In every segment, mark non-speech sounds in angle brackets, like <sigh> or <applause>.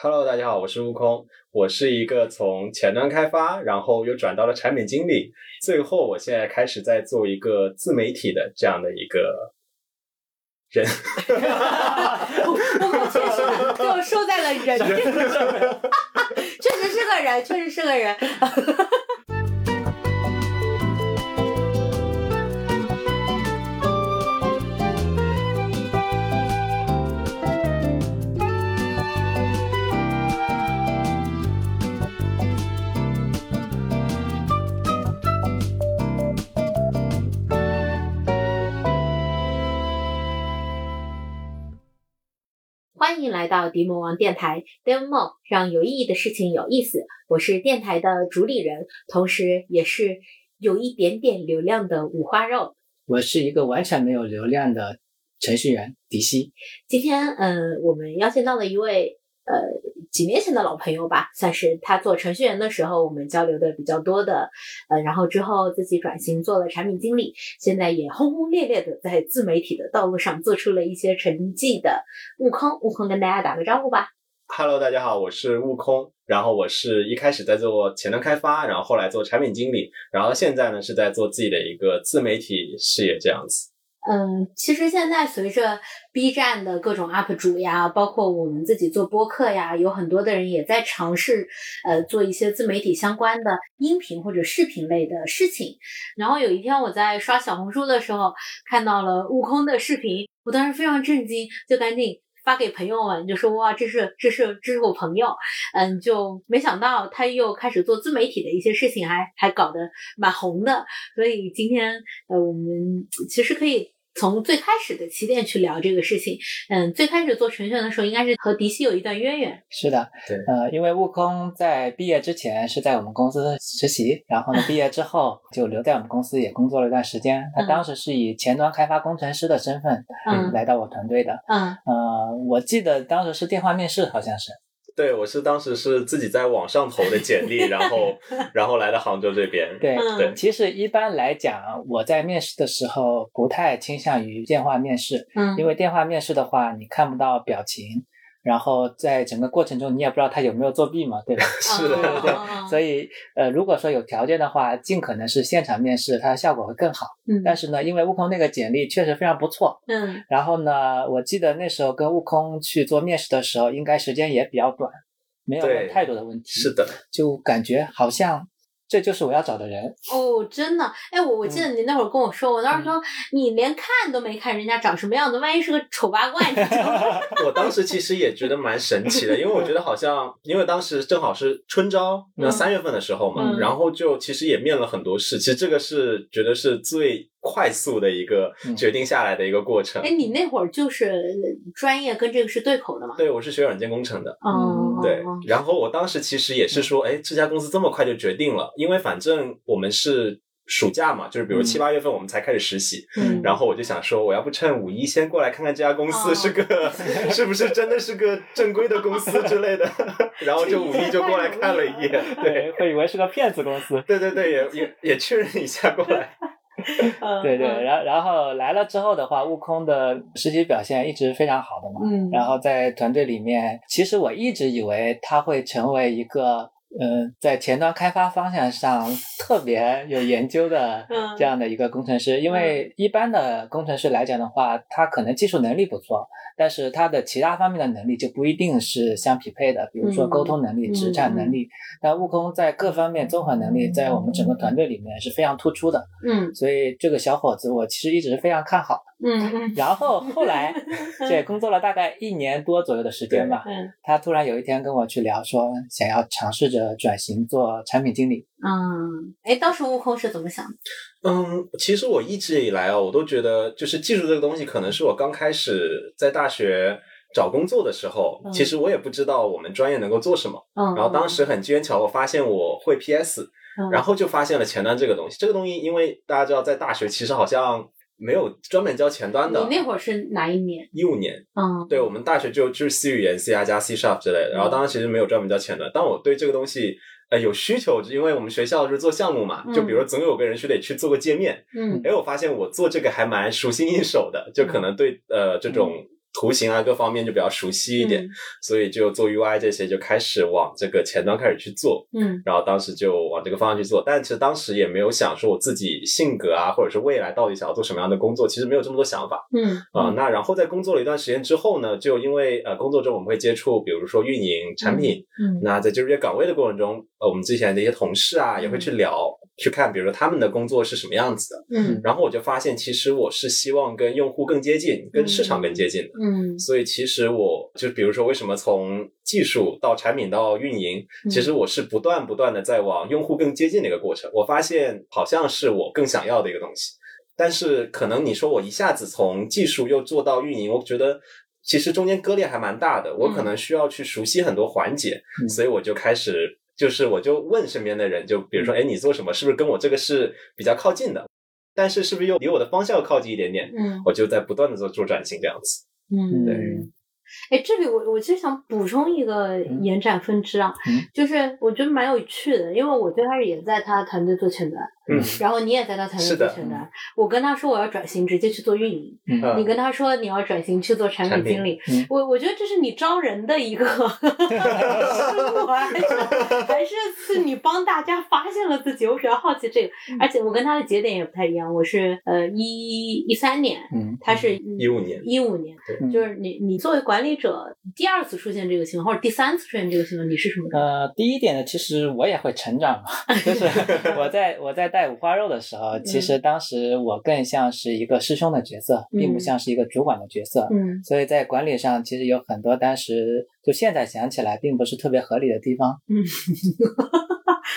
Hello，大家好，我是悟空，我是一个从前端开发，然后又转到了产品经理，最后我现在开始在做一个自媒体的这样的一个人。悟空确实 <laughs> 就收在了人这个上面，<laughs> 确实是个人，确实是个人。欢迎来到迪魔王电台，Demo 让有意义的事情有意思。我是电台的主理人，同时也是有一点点流量的五花肉。我是一个完全没有流量的程序员迪西。今天，嗯，我们邀请到了一位。呃，几年前的老朋友吧，算是他做程序员的时候，我们交流的比较多的。呃，然后之后自己转型做了产品经理，现在也轰轰烈烈的在自媒体的道路上做出了一些成绩的悟空。悟空跟大家打个招呼吧。Hello，大家好，我是悟空。然后我是一开始在做前端开发，然后后来做产品经理，然后现在呢是在做自己的一个自媒体事业这样子。嗯，其实现在随着 B 站的各种 UP 主呀，包括我们自己做播客呀，有很多的人也在尝试呃做一些自媒体相关的音频或者视频类的事情。然后有一天我在刷小红书的时候看到了悟空的视频，我当时非常震惊，就赶紧。发给朋友们就说哇，这是这是这是我朋友，嗯，就没想到他又开始做自媒体的一些事情，还还搞得蛮红的。所以今天呃，我们其实可以。从最开始的起点去聊这个事情，嗯，最开始做程序员的时候，应该是和迪西有一段渊源。是的，对，呃，因为悟空在毕业之前是在我们公司实习，然后呢，毕业之后 <laughs> 就留在我们公司也工作了一段时间。他当时是以前端开发工程师的身份来到我团队的。嗯，呃，我记得当时是电话面试，好像是。对，我是当时是自己在网上投的简历，然后 <laughs> 然后来到杭州这边。对对，其实一般来讲，我在面试的时候不太倾向于电话面试，嗯，因为电话面试的话，你看不到表情。然后在整个过程中，你也不知道他有没有作弊嘛，对吧？<laughs> 是的，对对。<laughs> 所以，呃，如果说有条件的话，尽可能是现场面试，它的效果会更好。嗯。但是呢，因为悟空那个简历确实非常不错。嗯。然后呢，我记得那时候跟悟空去做面试的时候，应该时间也比较短，没有太多的问题。是的。就感觉好像。这就是我要找的人哦，真的，哎，我我记得你那会儿跟我说，我当时说你连看都没看人家长什么样子，万一是个丑八怪 <laughs> <laughs> 我当时其实也觉得蛮神奇的，因为我觉得好像，因为当时正好是春招，那三月份的时候嘛，然后就其实也面了很多试，其实这个是觉得是最。快速的一个决定下来的一个过程。哎，你那会儿就是专业跟这个是对口的吗？对，我是学软件工程的。哦，对。然后我当时其实也是说，哎，这家公司这么快就决定了，因为反正我们是暑假嘛，就是比如七八月份我们才开始实习。嗯。然后我就想说，我要不趁五一先过来看看这家公司是个 <laughs> 是不是真的是个正规的公司之类的。<laughs> 然后就五一就过来看了一眼，<laughs> 对，会以为是个骗子公司。对对对，也也也确认一下过来。对 <laughs> 对，然然后来了之后的话，悟空的实习表现一直非常好的嘛。嗯，然后在团队里面，其实我一直以为他会成为一个。嗯，在前端开发方向上特别有研究的这样的一个工程师，因为一般的工程师来讲的话，他可能技术能力不错，但是他的其他方面的能力就不一定是相匹配的，比如说沟通能力、实战能力。那悟空在各方面综合能力在我们整个团队里面是非常突出的。嗯，所以这个小伙子我其实一直是非常看好。嗯，然后后来，对，工作了大概一年多左右的时间吧。嗯，他突然有一天跟我去聊，说想要尝试着转型做产品经理。嗯，哎，当时悟空是怎么想的？嗯，其实我一直以来啊，我都觉得就是技术这个东西，可能是我刚开始在大学找工作的时候，其实我也不知道我们专业能够做什么。嗯，然后当时很机缘巧合，发现我会 PS，然后就发现了前端这个东西。这个东西，因为大家知道，在大学其实好像。没有专门教前端的。你那会儿是哪一年？一五年。嗯，对我们大学就就是 C 语言 C 加加 C Sharp 之类的。然后当时其实没有专门教前端，但我对这个东西呃有需求，因为我们学校是做项目嘛，就比如总有个人需得去做个界面。嗯，哎，我发现我做这个还蛮熟心应手的，就可能对呃这种图形啊各方面就比较熟悉一点，所以就做 UI 这些就开始往这个前端开始去做。嗯，然后当时就往这个方向去做，但其实当时也没有想说我自己性格啊，或者是未来到底想要做什么样的工作，其实没有这么多想法。嗯啊，那然后在工作了一段时间之后呢，就因为呃工作中我们会接触，比如说运营产品，嗯，那在接触这些岗位的过程中，呃，我们之前的一些同事啊也会去聊，去看，比如说他们的工作是什么样子的。嗯，然后我就发现，其实我是希望跟用户更接近，跟市场更接近的。嗯，所以其实我就比如说，为什么从技术到产品到运营，其实我是不断不断的在往用户更接近的一个过程。我发现好像是我更想要的一个东西，但是可能你说我一下子从技术又做到运营，我觉得其实中间割裂还蛮大的，我可能需要去熟悉很多环节，所以我就开始就是我就问身边的人，就比如说，哎，你做什么？是不是跟我这个是比较靠近的？但是是不是又离我的方向要靠近一点点？嗯，我就在不断的做做转型这样子。嗯，对。哎，这里我我其实想补充一个延展分支啊，就是我觉得蛮有趣的，因为我最开始也在他团队做前端，嗯，然后你也在他团队做前端，我跟他说我要转型，直接去做运营，嗯，你跟他说你要转型去做产品经理，我我觉得这是你招人的一个失 <laughs> 误，<laughs> 还是还是是你帮大家发现了自己，我比较好奇这个，而且我跟他的节点也不太一样，我是呃一一三年，嗯，他是一五年，一五年，就是你你作为管理者第二次出现这个情况，或者第三次出现这个情况，你是什么？呃，第一点呢，其实我也会成长嘛，<laughs> 就是我在我在带五花肉的时候，其实当时我更像是一个师兄的角色，并不像是一个主管的角色，嗯，所以在管理上其实有很多当时就现在想起来并不是特别合理的地方，嗯，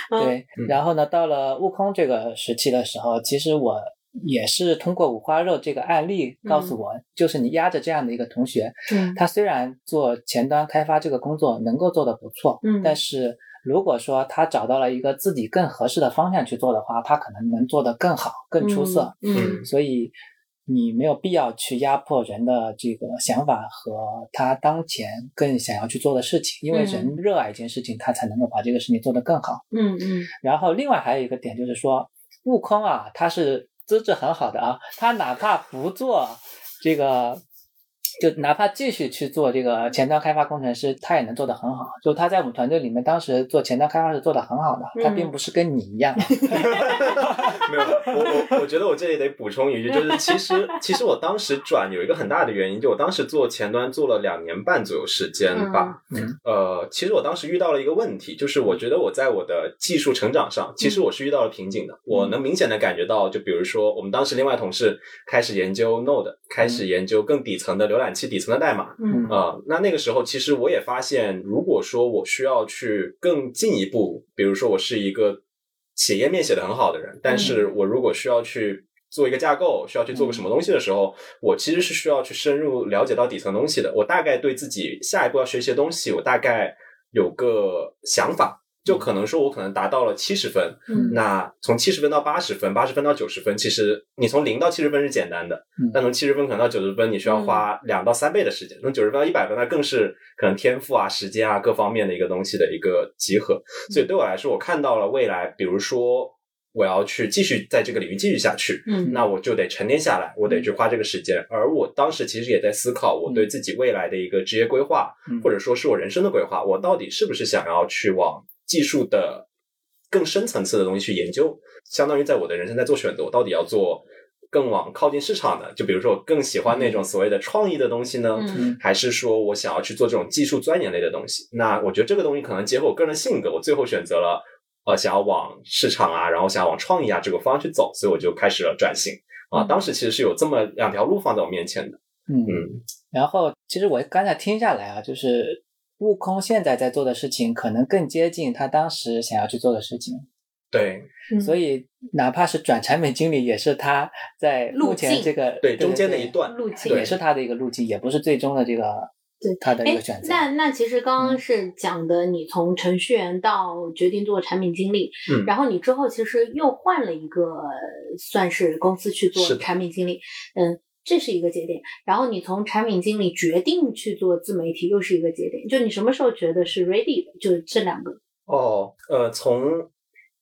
<laughs> 对，然后呢，到了悟空这个时期的时候，其实我。也是通过五花肉这个案例告诉我，就是你压着这样的一个同学，嗯，他虽然做前端开发这个工作能够做得不错，嗯，但是如果说他找到了一个自己更合适的方向去做的话，他可能能做得更好、更出色，嗯，所以你没有必要去压迫人的这个想法和他当前更想要去做的事情，因为人热爱一件事情，他才能够把这个事情做得更好，嗯嗯，然后另外还有一个点就是说，悟空啊，他是。资质很好的啊，他哪怕不做这个，就哪怕继续去做这个前端开发工程师，他也能做得很好。就他在我们团队里面，当时做前端开发是做得很好的，他并不是跟你一样。<laughs> 没有，我我我觉得我这里得补充一句，就是其实其实我当时转有一个很大的原因，就我当时做前端做了两年半左右时间吧。嗯。呃，其实我当时遇到了一个问题，就是我觉得我在我的技术成长上，其实我是遇到了瓶颈的。我能明显的感觉到，就比如说我们当时另外同事开始研究 Node，开始研究更底层的浏览器底层的代码。嗯。啊，那那个时候其实我也发现，如果说我需要去更进一步，比如说我是一个。写页面写的很好的人，但是我如果需要去做一个架构，需要去做个什么东西的时候，我其实是需要去深入了解到底层东西的。我大概对自己下一步要学习的东西，我大概有个想法。就可能说，我可能达到了七十分，那从七十分到八十分，八十分到九十分，其实你从零到七十分是简单的，但从七十分可能到九十分，你需要花两到三倍的时间。从九十分到一百分，那更是可能天赋啊、时间啊各方面的一个东西的一个集合。所以对我来说，我看到了未来，比如说我要去继续在这个领域继续下去，嗯，那我就得沉淀下来，我得去花这个时间。而我当时其实也在思考，我对自己未来的一个职业规划，或者说是我人生的规划，我到底是不是想要去往。技术的更深层次的东西去研究，相当于在我的人生在做选择，我到底要做更往靠近市场的，就比如说我更喜欢那种所谓的创意的东西呢，还是说我想要去做这种技术钻研类的东西？那我觉得这个东西可能结合我个人性格，我最后选择了呃想要往市场啊，然后想要往创意啊这个方向去走，所以我就开始了转型啊。当时其实是有这么两条路放在我面前的，嗯嗯。然后其实我刚才听下来啊，就是。悟空现在在做的事情，可能更接近他当时想要去做的事情。对，所以哪怕是转产品经理，也是他在目前这个对中间的一段路径，也是他的一个路径，也不是最终的这个对他的一个选择。那那其实刚刚是讲的，你从程序员到决定做产品经理，嗯，然后你之后其实又换了一个算是公司去做产品经理，嗯。这是一个节点，然后你从产品经理决定去做自媒体，又是一个节点。就你什么时候觉得是 ready 的？就这两个。哦，呃，从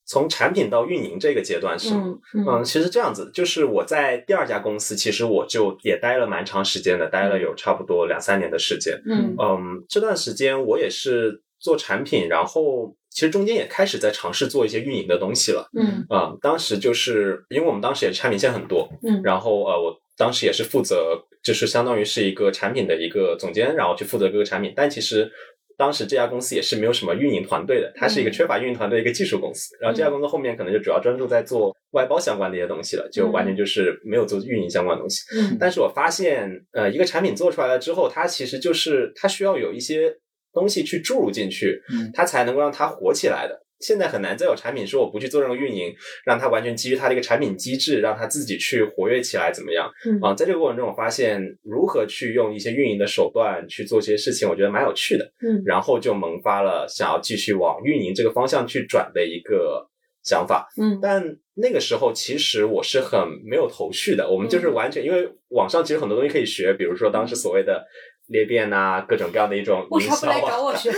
从产品到运营这个阶段是吗？嗯，其实这样子，就是我在第二家公司，其实我就也待了蛮长时间的，待了有差不多两三年的时间。嗯嗯，这段时间我也是做产品，然后其实中间也开始在尝试做一些运营的东西了。嗯啊，当时就是因为我们当时也产品线很多，嗯，然后呃，我当时也是负责，就是相当于是一个产品的一个总监，然后去负责各个产品，但其实。当时这家公司也是没有什么运营团队的，它是一个缺乏运营团队的一个技术公司。然后这家公司后面可能就主要专注在做外包相关的一些东西了，就完全就是没有做运营相关的东西。嗯，但是我发现，呃，一个产品做出来了之后，它其实就是它需要有一些东西去注入进去，它才能够让它火起来的。现在很难再有产品说我不去做任何运营，让它完全基于它的一个产品机制，让它自己去活跃起来，怎么样？嗯啊，在这个过程中，我发现如何去用一些运营的手段去做这些事情，我觉得蛮有趣的。嗯，然后就萌发了想要继续往运营这个方向去转的一个想法。嗯，但那个时候其实我是很没有头绪的，我们就是完全因为网上其实很多东西可以学，比如说当时所谓的。裂变啊，各种各样的一种营销啊。<laughs> <laughs> 其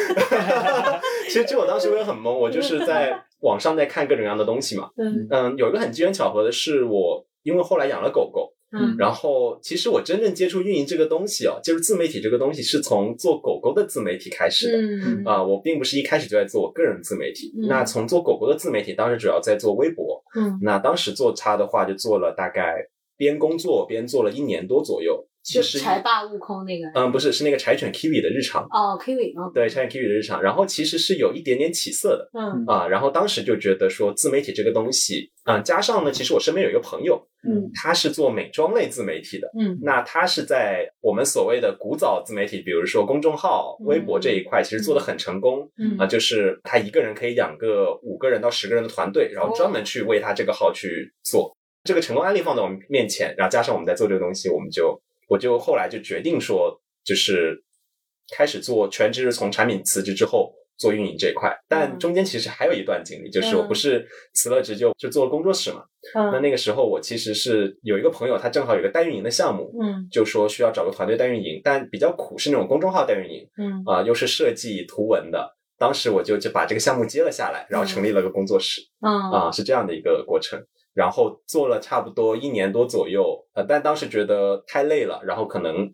实，其实我当时我也很懵，我就是在网上在看各种各样的东西嘛。嗯嗯，有一个很机缘巧合的是，我因为后来养了狗狗，嗯，然后其实我真正接触运营这个东西哦，就是自媒体这个东西，是从做狗狗的自媒体开始的。嗯啊，我并不是一开始就在做我个人自媒体。嗯那从做狗狗的自媒体，当时主要在做微博。嗯，那当时做它的话，就做了大概边工作边做了一年多左右。其实柴爸悟空那个，嗯，不是，是那个柴犬 Kiwi 的日常。哦，Kiwi，哦，对，柴犬 Kiwi 的日常。然后其实是有一点点起色的，嗯啊，然后当时就觉得说自媒体这个东西，嗯，加上呢，其实我身边有一个朋友，嗯，他是做美妆类自媒体的，嗯，那他是在我们所谓的古早自媒体，比如说公众号、微博这一块，其实做的很成功，嗯。啊，就是他一个人可以养个五个人到十个人的团队，然后专门去为他这个号去做。这个成功案例放在我们面前，然后加上我们在做这个东西，我们就。我就后来就决定说，就是开始做全职，从产品辞职之后做运营这一块。但中间其实还有一段经历，就是我不是辞了职就就做了工作室嘛。那那个时候我其实是有一个朋友，他正好有个代运营的项目，嗯，就说需要找个团队代运营，但比较苦是那种公众号代运营，嗯啊，又是设计图文的。当时我就就把这个项目接了下来，然后成立了个工作室，嗯啊，是这样的一个过程。然后做了差不多一年多左右，呃，但当时觉得太累了，然后可能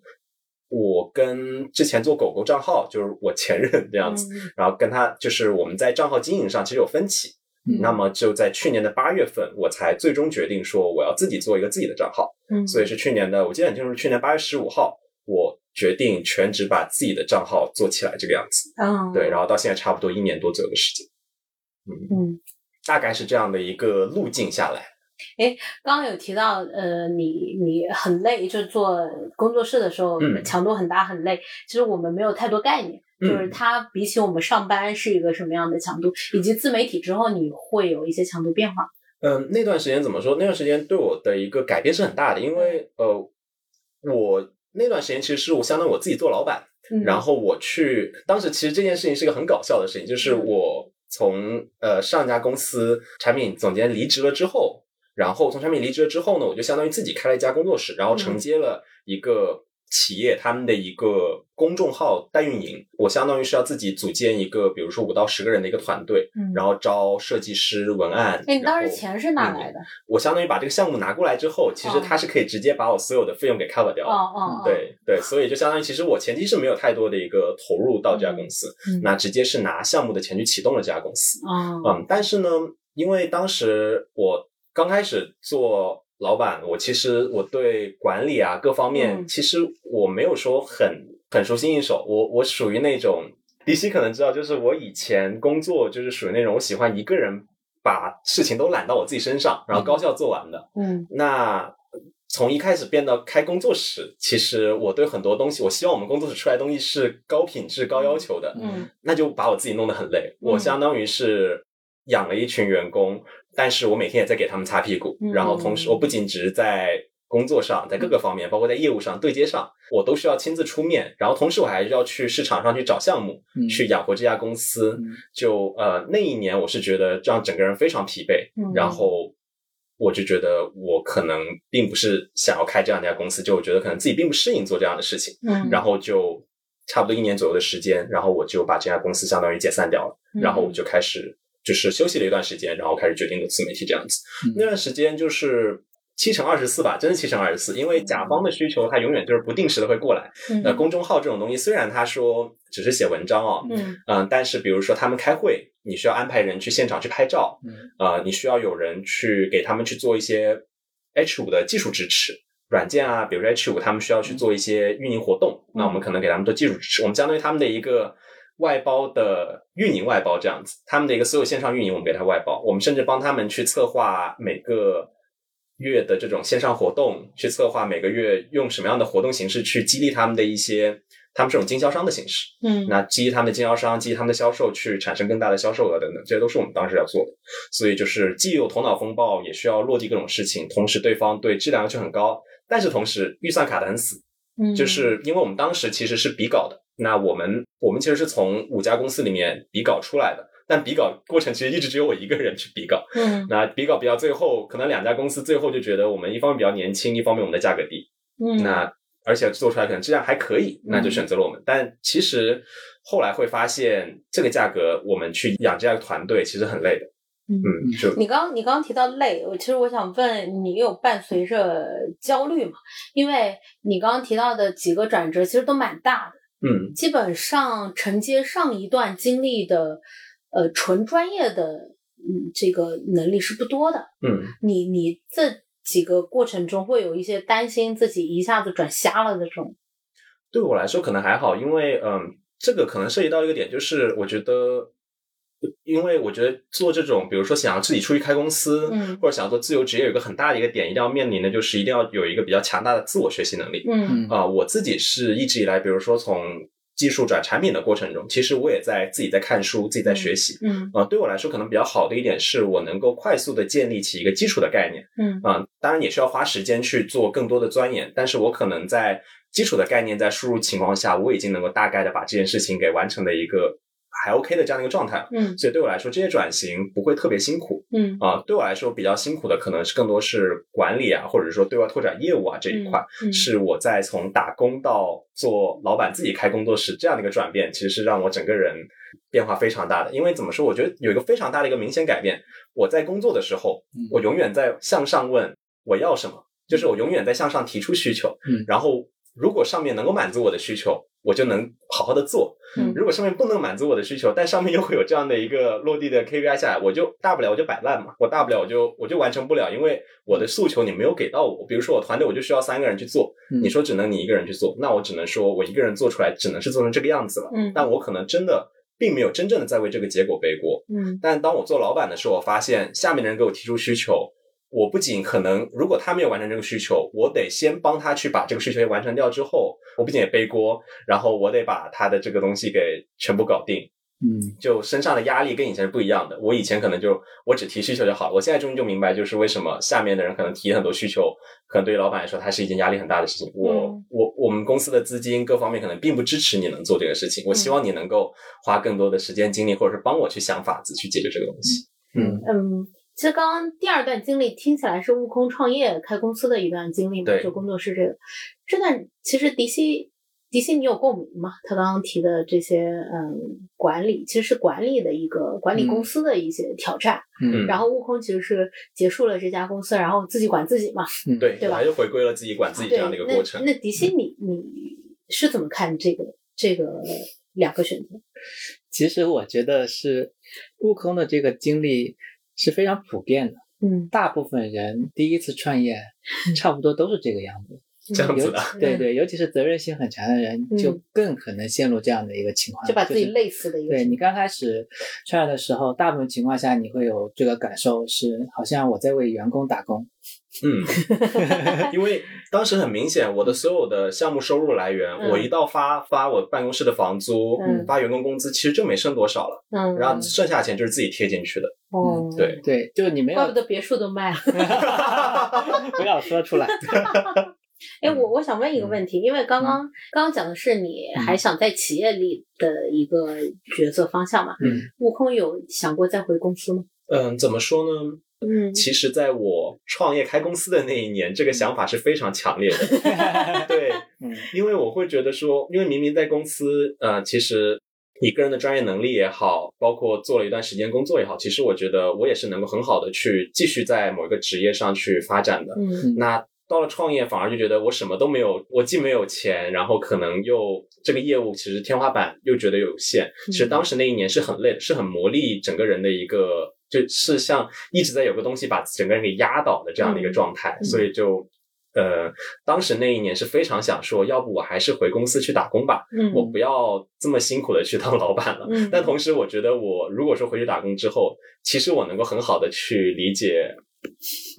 我跟之前做狗狗账号，就是我前任这样子，然后跟他就是我们在账号经营上其实有分歧，那么就在去年的八月份，我才最终决定说我要自己做一个自己的账号，嗯，所以是去年的，我记得很清楚，去年八月十五号，我决定全职把自己的账号做起来这个样子，嗯，对，然后到现在差不多一年多左右的时间，嗯。嗯。大概是这样的一个路径下来。哎，刚刚有提到，呃，你你很累，就是做工作室的时候，强度很大，很累。其实我们没有太多概念，就是它比起我们上班是一个什么样的强度，以及自媒体之后你会有一些强度变化。嗯，那段时间怎么说？那段时间对我的一个改变是很大的，因为呃，我那段时间其实是我相当于我自己做老板，然后我去，当时其实这件事情是一个很搞笑的事情，就是我。从呃上家公司产品总监离职了之后，然后从产品离职了之后呢，我就相当于自己开了一家工作室，然后承接了一个企业他们的一个公众号代运营。我相当于是要自己组建一个，比如说五到十个人的一个团队，嗯，然后招设计师、文案。哎，你当时钱是哪来的？我相当于把这个项目拿过来之后，其实他是可以直接把我所有的费用给 cover 掉。哦哦，对对，所以就相当于其实我前期是没有太多的一个投入到这家公司，嗯那直接是拿项目的钱去启动了这家公司。哦，嗯，但是呢，因为当时我刚开始做老板，我其实我对管理啊各方面，其实我没有说很很熟悉应手。我我属于那种，迪西可能知道，就是我以前工作就是属于那种我喜欢一个人把事情都揽到我自己身上，然后高效做完的。嗯，那从一开始变到开工作室，其实我对很多东西，我希望我们工作室出来的东西是高品质、高要求的。嗯，那就把我自己弄得很累。我相当于是养了一群员工，但是我每天也在给他们擦屁股。然后同时，我不仅只是在工作上，在各个方面，包括在业务上对接上，我都需要亲自出面。然后同时，我还要去市场上去找项目，去养活这家公司。就呃，那一年我是觉得这样整个人非常疲惫。然后。我就觉得我可能并不是想要开这样一家公司，就我觉得可能自己并不适应做这样的事情，嗯，然后就差不多一年左右的时间，然后我就把这家公司相当于解散掉了，然后我就开始就是休息了一段时间，然后开始决定的自媒体这样子。那段时间就是七乘二十四吧，真的七乘二十四，因为甲方的需求他永远就是不定时的会过来。那公众号这种东西，虽然他说只是写文章哦，嗯嗯，但是比如说他们开会，你需要安排人去现场去拍照，嗯啊，你需要有人去给他们去做一些 H 五的技术支持。软件啊，比如说 H 五，他们需要去做一些运营活动，那我们可能给他们做技术支持，我们相当于他们的一个外包的运营外包这样子，他们的一个所有线上运营我们给他外包，我们甚至帮他们去策划每个月的这种线上活动，去策划每个月用什么样的活动形式去激励他们的一些。他们这种经销商的形式，嗯，那激励他们的经销商，激励他们的销售，去产生更大的销售额等等，这些都是我们当时要做的。所以就是既有头脑风暴，也需要落地各种事情，同时对方对质量要求很高，但是同时预算卡的很死，嗯，就是因为我们当时其实是比稿的，那我们我们其实是从五家公司里面比稿出来的，但比稿过程其实一直只有我一个人去比稿，嗯，那比稿比到最后，可能两家公司最后就觉得我们一方面比较年轻，一方面我们的价格低，嗯，那。而且做出来可能质量还可以，那就选择了我们。但其实后来会发现，这个价格我们去养这样一个团队其实很累的。嗯，就你刚你刚刚提到累，我其实我想问你，有伴随着焦虑吗？因为你刚刚提到的几个转折其实都蛮大的。嗯，基本上承接上一段经历的，呃，纯专业的，嗯，这个能力是不多的。嗯，你你这。几个过程中会有一些担心自己一下子转瞎了的这种，对我来说可能还好，因为嗯，这个可能涉及到一个点，就是我觉得，因为我觉得做这种，比如说想要自己出去开公司，嗯，或者想要做自由职业，有一个很大的一个点，一定要面临的就是一定要有一个比较强大的自我学习能力，嗯啊，我自己是一直以来，比如说从。技术转产品的过程中，其实我也在自己在看书，自己在学习。嗯，呃，对我来说，可能比较好的一点是我能够快速的建立起一个基础的概念。嗯，啊，当然也需要花时间去做更多的钻研，但是我可能在基础的概念在输入情况下，我已经能够大概的把这件事情给完成的一个。还 OK 的这样的一个状态，嗯，所以对我来说，这些转型不会特别辛苦，嗯。啊，对我来说比较辛苦的可能是更多是管理啊，或者说对外拓展业务啊这一块，是我在从打工到做老板自己开工作室这样的一个转变，其实是让我整个人变化非常大的。因为怎么说，我觉得有一个非常大的一个明显改变，我在工作的时候，我永远在向上问我要什么，就是我永远在向上提出需求，嗯，然后如果上面能够满足我的需求。我就能好好的做。嗯，如果上面不能满足我的需求，但上面又会有这样的一个落地的 KPI 下来，我就大不了我就摆烂嘛。我大不了我就我就完成不了，因为我的诉求你没有给到我。比如说我团队我就需要三个人去做，你说只能你一个人去做，那我只能说我一个人做出来只能是做成这个样子了。嗯，但我可能真的并没有真正的在为这个结果背锅。嗯，但当我做老板的时候，我发现下面的人给我提出需求。我不仅可能，如果他没有完成这个需求，我得先帮他去把这个需求完成掉之后，我不仅也背锅，然后我得把他的这个东西给全部搞定。嗯，就身上的压力跟以前是不一样的。我以前可能就我只提需求就好，我现在终于就明白，就是为什么下面的人可能提很多需求，可能对于老板来说，它是一件压力很大的事情。我我我们公司的资金各方面可能并不支持你能做这个事情。我希望你能够花更多的时间精力，或者是帮我去想法子去解决这个东西。嗯嗯。其实刚刚第二段经历听起来是悟空创业开公司的一段经历嘛，就工作室这个，这段其实迪西迪西你有共鸣吗？他刚刚提的这些嗯管理其实是管理的一个管理公司的一些挑战，嗯，然后悟空其实是结束了这家公司，然后自己管自己嘛，嗯，对，对吧？还是回归了自己管自己这样的一个过程。那迪西你你是怎么看这个这个两个选择？其实我觉得是悟空的这个经历。是非常普遍的，嗯，大部分人第一次创业，差不多都是这个样子，这样子的，对对，尤其是责任心很强的人，就更可能陷入这样的一个情况，就把自己累死的一个。对你刚开始创业的时候，大部分情况下你会有这个感受，是好像我在为员工打工。嗯，<laughs> 因为当时很明显，我的所有的项目收入来源，我一到发发我办公室的房租，发员工工资，其实就没剩多少了。嗯，然后剩下的钱就是自己贴进去的。哦，对对，就是你没有，怪不得别墅都卖了。<laughs> 不要说出来。<laughs> 哎，我我想问一个问题，因为刚刚刚刚讲的是你还想在企业里的一个角色方向嘛？嗯，悟空有想过再回公司吗？嗯，怎么说呢？嗯，其实，在我创业开公司的那一年，这个想法是非常强烈的。<laughs> 对，嗯，因为我会觉得说，因为明明在公司，呃，其实你个人的专业能力也好，包括做了一段时间工作也好，其实我觉得我也是能够很好的去继续在某一个职业上去发展的。嗯，那到了创业，反而就觉得我什么都没有，我既没有钱，然后可能又这个业务其实天花板又觉得有限。其实当时那一年是很累的，是很磨砺整个人的一个，就是像一直在有个东西把整个人给压倒的这样的一个状态，所以就。呃，当时那一年是非常想说，要不我还是回公司去打工吧，嗯，我不要这么辛苦的去当老板了。嗯，但同时我觉得，我如果说回去打工之后，其实我能够很好的去理解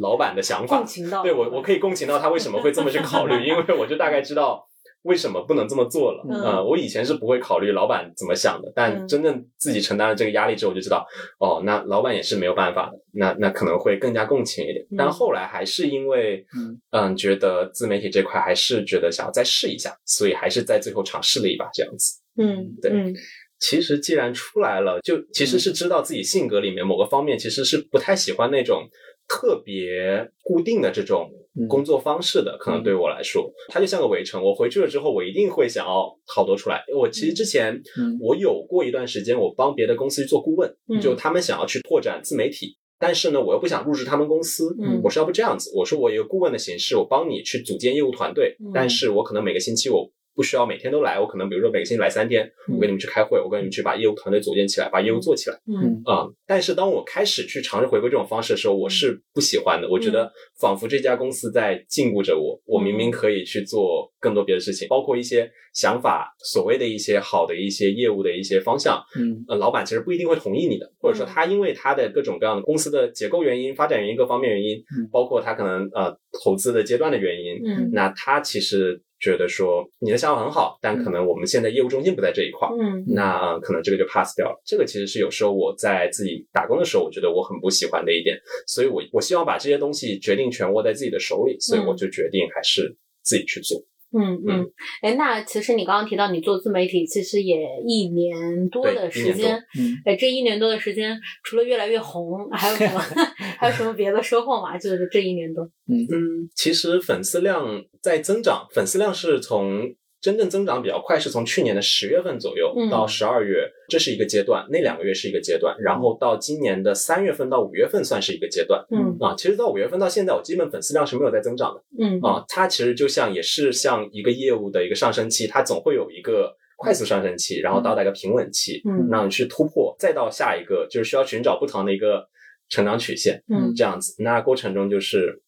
老板的想法，共情到，对我我可以共情到他为什么会这么去考虑，<laughs> 因为我就大概知道。为什么不能这么做了？嗯，我以前是不会考虑老板怎么想的，但真正自己承担了这个压力之后，我就知道，哦，那老板也是没有办法的，那那可能会更加共情一点。但后来还是因为，嗯，觉得自媒体这块还是觉得想要再试一下，所以还是在最后尝试了一把这样子。嗯，对。其实既然出来了，就其实是知道自己性格里面某个方面其实是不太喜欢那种。特别固定的这种工作方式的，可能对我来说，它就像个围城。我回去了之后，我一定会想要逃脱出来。我其实之前，我有过一段时间，我帮别的公司去做顾问，就他们想要去拓展自媒体，但是呢，我又不想入职他们公司。我说要不这样子，我说我一个顾问的形式，我帮你去组建业务团队，但是我可能每个星期我。不需要每天都来，我可能比如说每个星期来三天，我跟你们去开会，我跟你们去把业务团队组建起来，把业务做起来。嗯啊，但是当我开始去尝试回归这种方式的时候，我是不喜欢的。我觉得仿佛这家公司在禁锢着我，我明明可以去做更多别的事情，包括一些想法，所谓的一些好的一些业务的一些方向。嗯，呃，老板其实不一定会同意你的，或者说他因为他的各种各样的公司的结构原因、发展原因各方面原因，包括他可能呃投资的阶段的原因，嗯，那他其实。觉得说你的想法很好，但可能我们现在业务中心不在这一块，嗯，那可能这个就 pass 掉了。这个其实是有时候我在自己打工的时候，我觉得我很不喜欢的一点，所以我我希望把这些东西决定权握在自己的手里，所以我就决定还是自己去做。嗯嗯，哎，那其实你刚刚提到你做自媒体，其实也一年多的时间，嗯，哎，这一年多的时间，除了越来越红，还有什么？<laughs> 还有什么别的收获吗？就是这一年多，嗯嗯，其实粉丝量在增长，粉丝量是从。真正增长比较快是从去年的十月份左右到十二月，这是一个阶段，那两个月是一个阶段，然后到今年的三月份到五月份算是一个阶段。嗯啊，其实到五月份到现在，我基本粉丝量是没有在增长的。嗯啊，它其实就像也是像一个业务的一个上升期，它总会有一个快速上升期，然后到达一个平稳期，嗯，让你去突破，再到下一个就是需要寻找不同的一个成长曲线。嗯，这样子，那过程中就是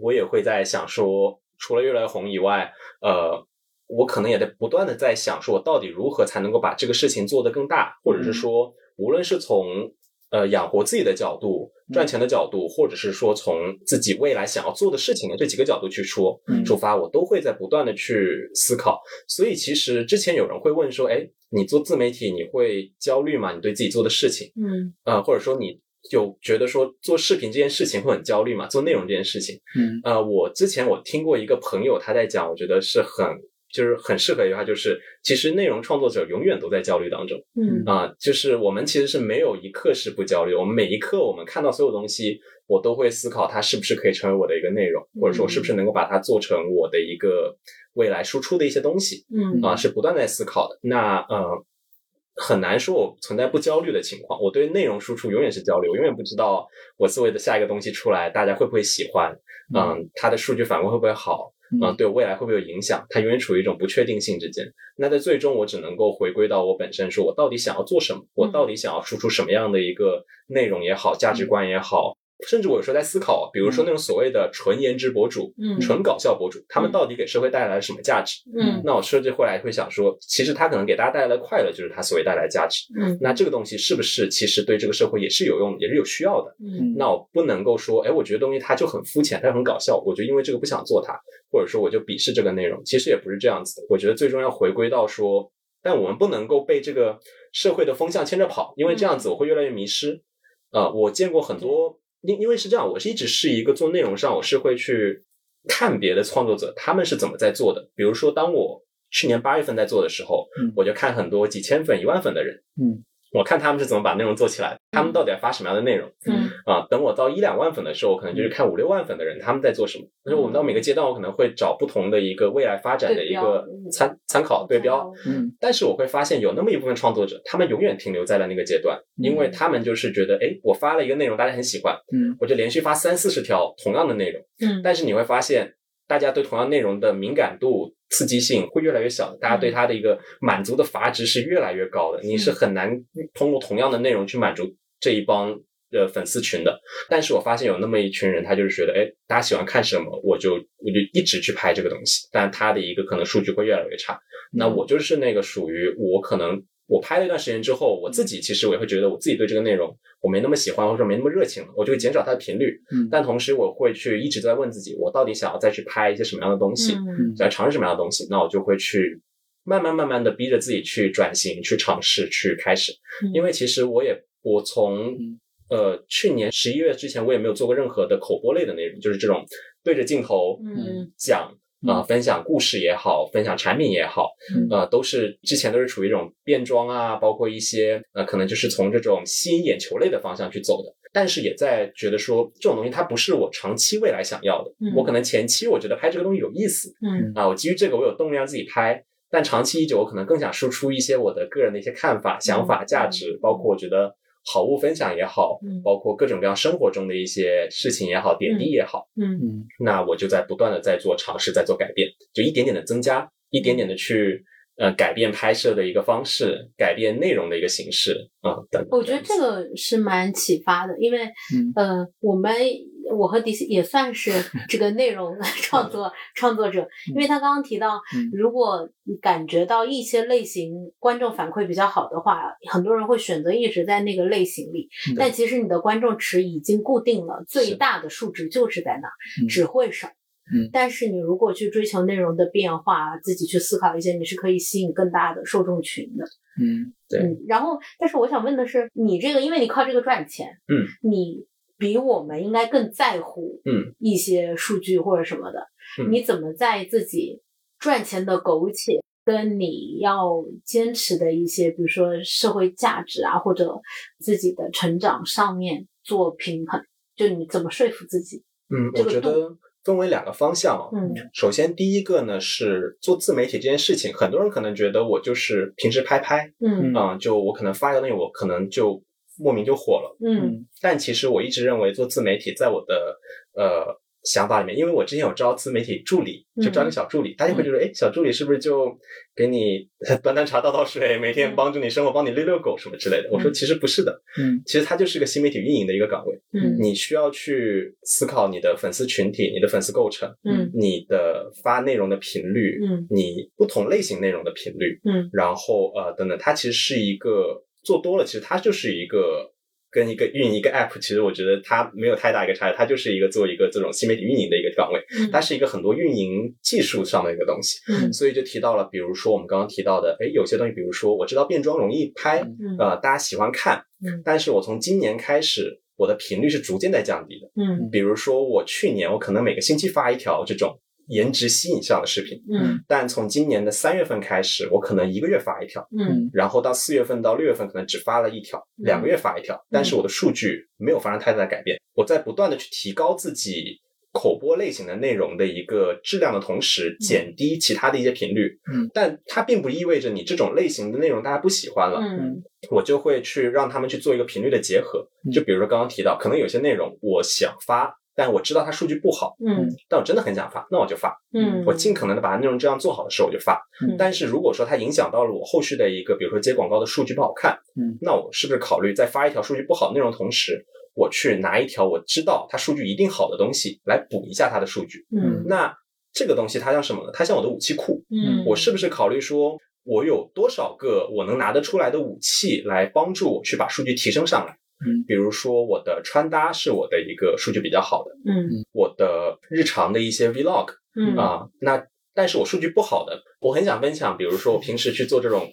我也会在想说，除了越来越红以外，呃。我可能也在不断的在想，说我到底如何才能够把这个事情做得更大，或者是说，无论是从呃养活自己的角度、赚钱的角度，或者是说从自己未来想要做的事情的这几个角度去说出发，我都会在不断的去思考。所以其实之前有人会问说，哎，你做自媒体你会焦虑吗？你对自己做的事情，嗯，呃，或者说你就觉得说做视频这件事情会很焦虑吗？做内容这件事情，嗯，呃，我之前我听过一个朋友他在讲，我觉得是很。就是很适合一句话，就是其实内容创作者永远都在焦虑当中。嗯啊，就是我们其实是没有一刻是不焦虑。我们每一刻，我们看到所有东西，我都会思考它是不是可以成为我的一个内容，或者说是不是能够把它做成我的一个未来输出的一些东西。嗯啊，是不断在思考的。那呃，很难说我存在不焦虑的情况。我对内容输出永远是焦虑，我永远不知道我思维的下一个东西出来，大家会不会喜欢？嗯，它的数据反馈会不会好？啊，对我未来会不会有影响？它永远处于一种不确定性之间。那在最终，我只能够回归到我本身，说我到底想要做什么？我到底想要输出什么样的一个内容也好，价值观也好。甚至我有时候在思考，比如说那种所谓的纯颜值博主、嗯纯搞笑博主，他们到底给社会带来了什么价值？嗯，那我设计回来会想说，其实他可能给大家带来的快乐，就是他所谓带来的价值。嗯，那这个东西是不是其实对这个社会也是有用，也是有需要的？嗯，那我不能够说，哎，我觉得东西它就很肤浅，它很搞笑，我就因为这个不想做它，或者说我就鄙视这个内容。其实也不是这样子的。我觉得最终要回归到说，但我们不能够被这个社会的风向牵着跑，因为这样子我会越来越迷失。啊，我见过很多。因因为是这样，我是一直是一个做内容上，我是会去看别的创作者他们是怎么在做的。比如说，当我去年八月份在做的时候，嗯，我就看很多几千粉、一万粉的人，嗯，我看他们是怎么把内容做起来，他们到底要发什么样的内容。嗯啊，等我到一两万粉的时候，我可能就是看五六万粉的人他们在做什么。就是我们到每个阶段，我可能会找不同的一个未来发展的一个参参考对标。嗯，但是我会发现有那么一部分创作者，他们永远停留在了那个阶段，因为他们就是觉得，哎，我发了一个内容，大家很喜欢，嗯，我就连续发三四十条同样的内容。嗯，但是你会发现，大家对同样内容的敏感度、刺激性会越来越小，大家对它的一个满足的阀值是越来越高的，你是很难通过同样的内容去满足这一帮。的粉丝群的，但是我发现有那么一群人，他就是觉得，哎，大家喜欢看什么，我就我就一直去拍这个东西，但他的一个可能数据会越来越差。那我就是那个属于我可能我拍了一段时间之后，我自己其实我也会觉得我自己对这个内容我没那么喜欢，或者说没那么热情了，我就会减少它的频率。嗯，但同时我会去一直在问自己，我到底想要再去拍一些什么样的东西，嗯想要尝试什么样的东西，那我就会去慢慢慢慢的逼着自己去转型、去尝试、去开始。因为其实我也我从呃，去年十一月之前，我也没有做过任何的口播类的内容，就是这种对着镜头嗯讲啊、分享故事也好，分享产品也好，嗯呃，都是之前都是处于一种变装啊，包括一些呃，可能就是从这种吸引眼球类的方向去走的。但是也在觉得说，这种东西它不是我长期未来想要的。嗯我可能前期我觉得拍这个东西有意思嗯啊，我基于这个我有动力让自己拍。但长期已久，我可能更想输出一些我的个人的一些看法、想法、价值，包括我觉得好物分享也好，嗯包括各种各样生活中的一些事情也好、点滴也好，嗯嗯。那我就在不断的在做尝试，在做改变，就一点点的增加，一点点的去呃改变拍摄的一个方式，改变内容的一个形式啊、等等。我觉得这个是蛮启发的，因为嗯。呃，我们我和迪西也算是 <laughs> 这个内容 <laughs> 创作创作者，因为他刚刚提到嗯，如果感觉到一些类型观众反馈比较好的话，很多人会选择一直在那个类型里，嗯但其实你的观众池已经固定了，最大的数值就是在那只会少。嗯但是你如果去追求内容的变化，自己去思考一些，你是可以吸引更大的受众群的。嗯对嗯，然后，但是我想问的是，你这个，因为你靠这个赚钱，嗯，你比我们应该更在乎，嗯，一些数据或者什么的，嗯你怎么在自己赚钱的苟且跟你要坚持的一些，比如说社会价值啊，或者自己的成长上面做平衡？就你怎么说服自己？嗯，这个我觉得分为两个方向哦。嗯。首先，第一个呢是做自媒体这件事情，很多人可能觉得我就是平时拍拍，嗯。啊、就我可能发一个东西，我可能就莫名就火了。嗯。但其实我一直认为做自媒体，在我的呃想法里面，因为我之前有招自媒体助理，就招一个小助理，大家会觉得，哎，小助理是不是就给你 <laughs> 端端茶倒倒水，每天帮助你生活，帮你遛遛狗什么之类的？我说其实不是的，嗯。其实它就是个新媒体运营的一个岗位，嗯。你需要去思考你的粉丝群体、你的粉丝构成、嗯。你的发内容的频率、嗯。你不同类型内容的频率，嗯。然后呃等等，它其实是一个做多了，其实它就是一个跟一个运营一个 app，其实我觉得它没有太大一个差异，它就是一个做一个这种新媒体运营的一个岗位，嗯。它是一个很多运营技术上的一个东西，嗯。所以就提到了，比如说我们刚刚提到的，哎，有些东西，比如说我知道变装容易拍，嗯。呃，大家喜欢看，嗯。但是我从今年开始，我的频率是逐渐在降低的。嗯。比如说我去年我可能每个星期发一条这种颜值吸引项的视频，嗯。但从今年的三月份开始，我可能一个月发一条，嗯。然后到四月份到六月份可能只发了一条，嗯。两个月发一条，但是我的数据没有发生太大的改变。我在不断的去提高自己口播类型的内容的一个质量的同时，减低其他的一些频率。嗯，但它并不意味着你这种类型的内容大家不喜欢了。嗯。我就会去让他们去做一个频率的结合。嗯。就比如说刚刚提到，可能有些内容我想发，但我知道它数据不好，嗯但我真的很想发，那我就发。嗯，我尽可能的把内容这样做好的时候我就发。嗯但是如果说它影响到了我后续的一个，比如说接广告的数据不好看，嗯，那我是不是考虑在发一条数据不好的内容同时，我去拿一条我知道它数据一定好的东西来补一下它的数据？嗯那这个东西它像什么呢？它像我的武器库，嗯，我是不是考虑说，我有多少个我能拿得出来的武器来帮助我去把数据提升上来？嗯，比如说我的穿搭是我的一个数据比较好的，嗯。我的日常的一些 vlog 嗯。啊、那但是我数据不好的，我很想分享，比如说我平时去做这种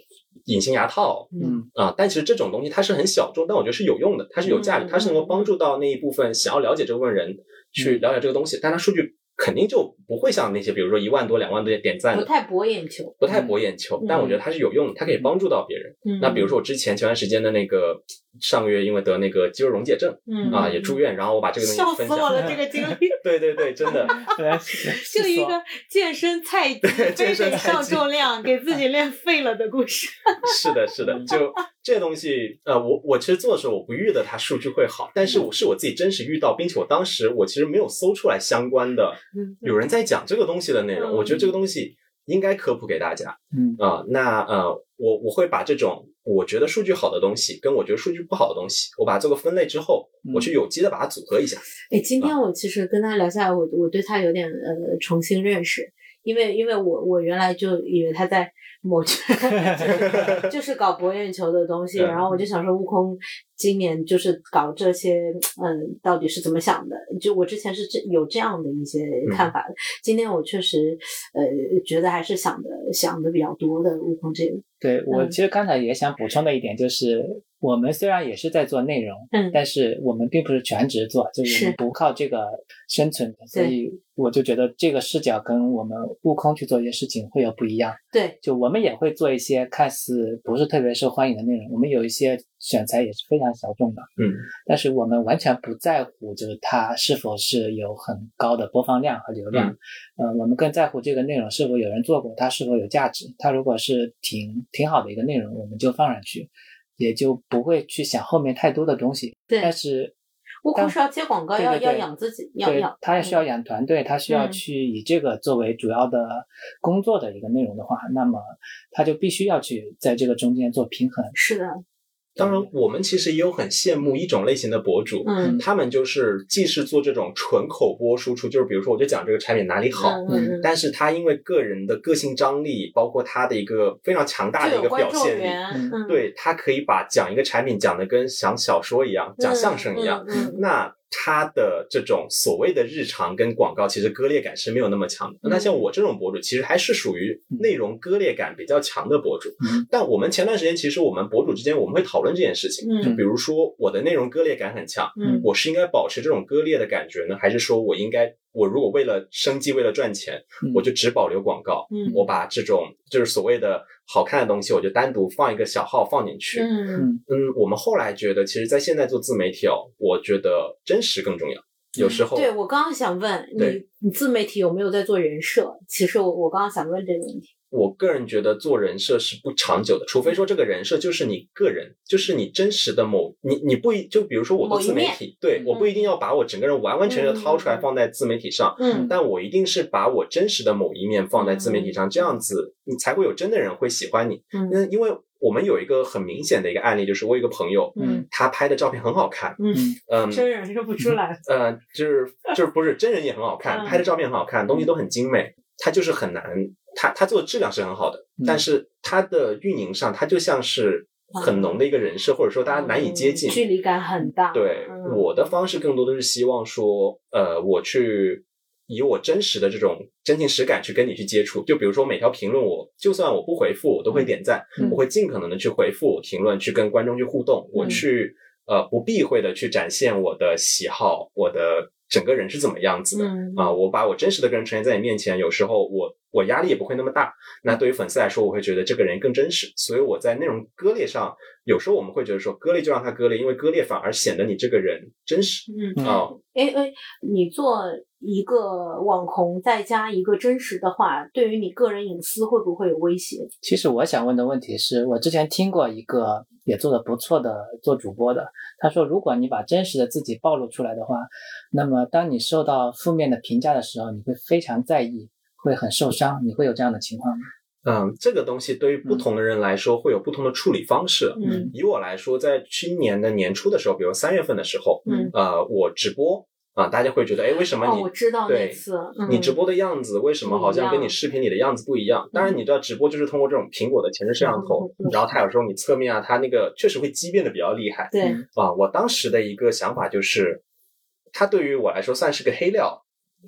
隐形牙套嗯。啊、但其实这种东西它是很小众，但我觉得是有用的，它是有价值，嗯它是能够帮助到那一部分想要了解这部分人去了解这个东西，但它数据肯定就不会像那些，比如说一万多、两万多点赞的，不太博眼球，不太博眼球。但我觉得它是有用的，它可以帮助到别人。那比如说我之前前段时间的那个上个月，因为得那个肌肉溶解症，啊，也住院，然后我把这个东西笑死我了，这个经历。对对对，真的，<laughs> 就一个健身菜鸡，非得上重量，给自己练废了的故事。<laughs> 是的，是的，就这东西，呃，我我其实做的时候，我不预的它数据会好，但是我是我自己真实遇到，并且我当时我其实没有搜出来相关的。有人在讲这个东西的内容，我觉得这个东西应该科普给大家。嗯啊，那呃，我我会把这种我觉得数据好的东西，跟我觉得数据不好的东西，我把它做个分类之后，我去有机的把它组合一下。哎，今天我其实跟他聊下来，我我对他有点呃重新认识，因为因为我我原来就以为他在。某就是搞博眼球的东西，然后我就想说，悟空今年就是搞这些，嗯，到底是怎么想的？就我之前是这有这样的一些看法的，今天我确实呃觉得还是想的想的比较多的。悟空这个，对我其实刚才也想补充的一点就是。我们虽然也是在做内容，嗯，但是我们并不是全职做，就是我们不靠这个生存的，所以我就觉得这个视角跟我们悟空去做一些事情会有不一样。对，就我们也会做一些看似不是特别受欢迎的内容，我们有一些选材也是非常小众的，嗯，但是我们完全不在乎就是它是否是有很高的播放量和流量，嗯，我们更在乎这个内容是否有人做过，它是否有价值，它如果是挺挺好的一个内容，我们就放上去。也就不会去想后面太多的东西。对，但是悟空是要接广告，要要养自己，要养。他也需要养团队，他需要去以这个作为主要的工作的一个内容的话，那么他就必须要去在这个中间做平衡。是的。当然，我们其实也有很羡慕一种类型的博主，嗯，他们就是既是做这种纯口播输出，就是比如说我就讲这个产品哪里好，嗯，但是他因为个人的个性张力，包括他的一个非常强大的一个表现力，对他可以把讲一个产品讲的跟讲小说一样，讲相声一样，那。他的这种所谓的日常跟广告，其实割裂感是没有那么强的。那像我这种博主，其实还是属于内容割裂感比较强的博主。但我们前段时间，其实我们博主之间我们会讨论这件事情，就比如说我的内容割裂感很强，我是应该保持这种割裂的感觉呢，还是说我应该？我如果为了生计，为了赚钱，我就只保留广告。嗯，我把这种就是所谓的好看的东西，我就单独放一个小号放进去。嗯嗯，我们后来觉得，其实，在现在做自媒体哦，我觉得真实更重要。有时候，对我刚刚想问你，你自媒体有没有在做人设？其实我我刚刚想问这个问题。我个人觉得做人设是不长久的，除非说这个人设就是你个人，就是你真实的某你你不一就比如说我做自媒体，对，我不一定要把我整个人完完全全掏出来放在自媒体上，嗯，但我一定是把我真实的某一面放在自媒体上，这样子你才会有真的人会喜欢你，嗯，因为我们有一个很明显的一个案例，就是我有一个朋友，嗯，他拍的照片很好看，嗯嗯，真人认不出来，呃，就是就是不是真人也很好看，拍的照片很好看，东西都很精美，他就是很难。他他做的质量是很好的，但是他的运营上，他就像是很浓的一个人设，或者说大家难以接近，距离感很大。对，我的方式更多的是希望说，呃，我去以我真实的这种真情实感去跟你去接触。就比如说每条评论，我就算我不回复，我都会点赞，我会尽可能的去回复评论，去跟观众去互动，我去呃不避讳的去展现我的喜好，我的。整个人是怎么样子的啊？我把我真实的个人呈现在你面前，有时候我我压力也不会那么大。那对于粉丝来说，我会觉得这个人更真实。所以我在内容割裂上，有时候我们会觉得说割裂就让它割裂，因为割裂反而显得你这个人真实。嗯啊，哎哎，你做一个网红再加一个真实的话，对于你个人隐私会不会有威胁？其实我想问的问题是我之前听过一个也做的不错的做主播的，他说如果你把真实的自己暴露出来的话。那么，当你受到负面的评价的时候，你会非常在意，会很受伤。你会有这样的情况吗？嗯，这个东西对于不同的人来说会有不同的处理方式。嗯，以我来说，在今年的年初的时候，比如三月份的时候，嗯，呃，我直播啊，大家会觉得，哎，为什么你我知道对，你直播的样子为什么好像跟你视频里的样子不一样？当然，你知道直播就是通过这种苹果的前置摄像头，然后它有时候你侧面啊，它那个确实会畸变的比较厉害。对啊，我当时的一个想法就是。它对于我来说算是个黑料，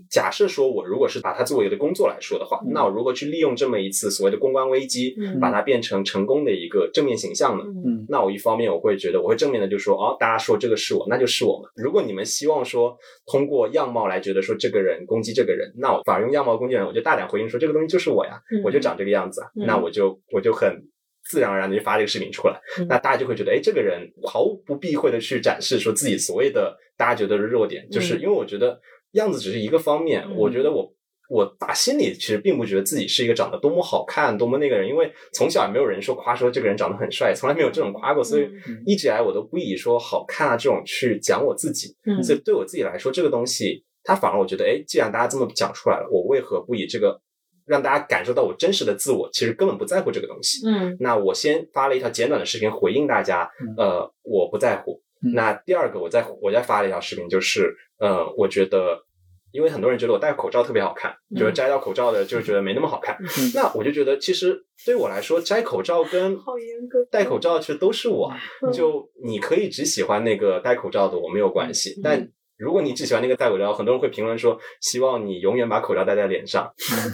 假设说我如果是把它作为一个工作来说的话，那我如何去利用这么一次所谓的公关危机，把它变成成功的一个正面形象呢？嗯，那我一方面我会觉得我会正面的就说哦，大家说这个是我，那就是我嘛。如果你们希望说通过样貌来觉得说这个人攻击这个人，那我反而用样貌攻击人，我就大胆回应说这个东西就是我呀，我就长这个样子啊，那我就我就很。自然而然的就发这个视频出来，那大家就会觉得，哎，这个人毫不避讳的去展示说自己所谓的大家觉得的弱点，就是因为我觉得样子只是一个方面，我觉得我我打心里其实并不觉得自己是一个长得多么好看、多么那个人，因为从小也没有人说夸说这个人长得很帅，从来没有这种夸过，所以一直以来我都不以说好看啊这种去讲我自己，所以对我自己来说，这个东西它反而我觉得，哎，既然大家这么讲出来了，我为何不以这个。让大家感受到我真实的自我，其实根本不在乎这个东西。嗯，那我先发了一条简短的视频回应大家，呃，我不在乎。那第二个，我再我再发了一条视频，就是呃，我觉得，因为很多人觉得我戴口罩特别好看，觉得摘掉口罩的就是觉得没那么好看。那我就觉得，其实对我来说，摘口罩跟戴口罩其实都是我。就你可以只喜欢那个戴口罩的，我没有关系，但。如果你只喜欢那个戴口罩，很多人会评论说，希望你永远把口罩戴在脸上。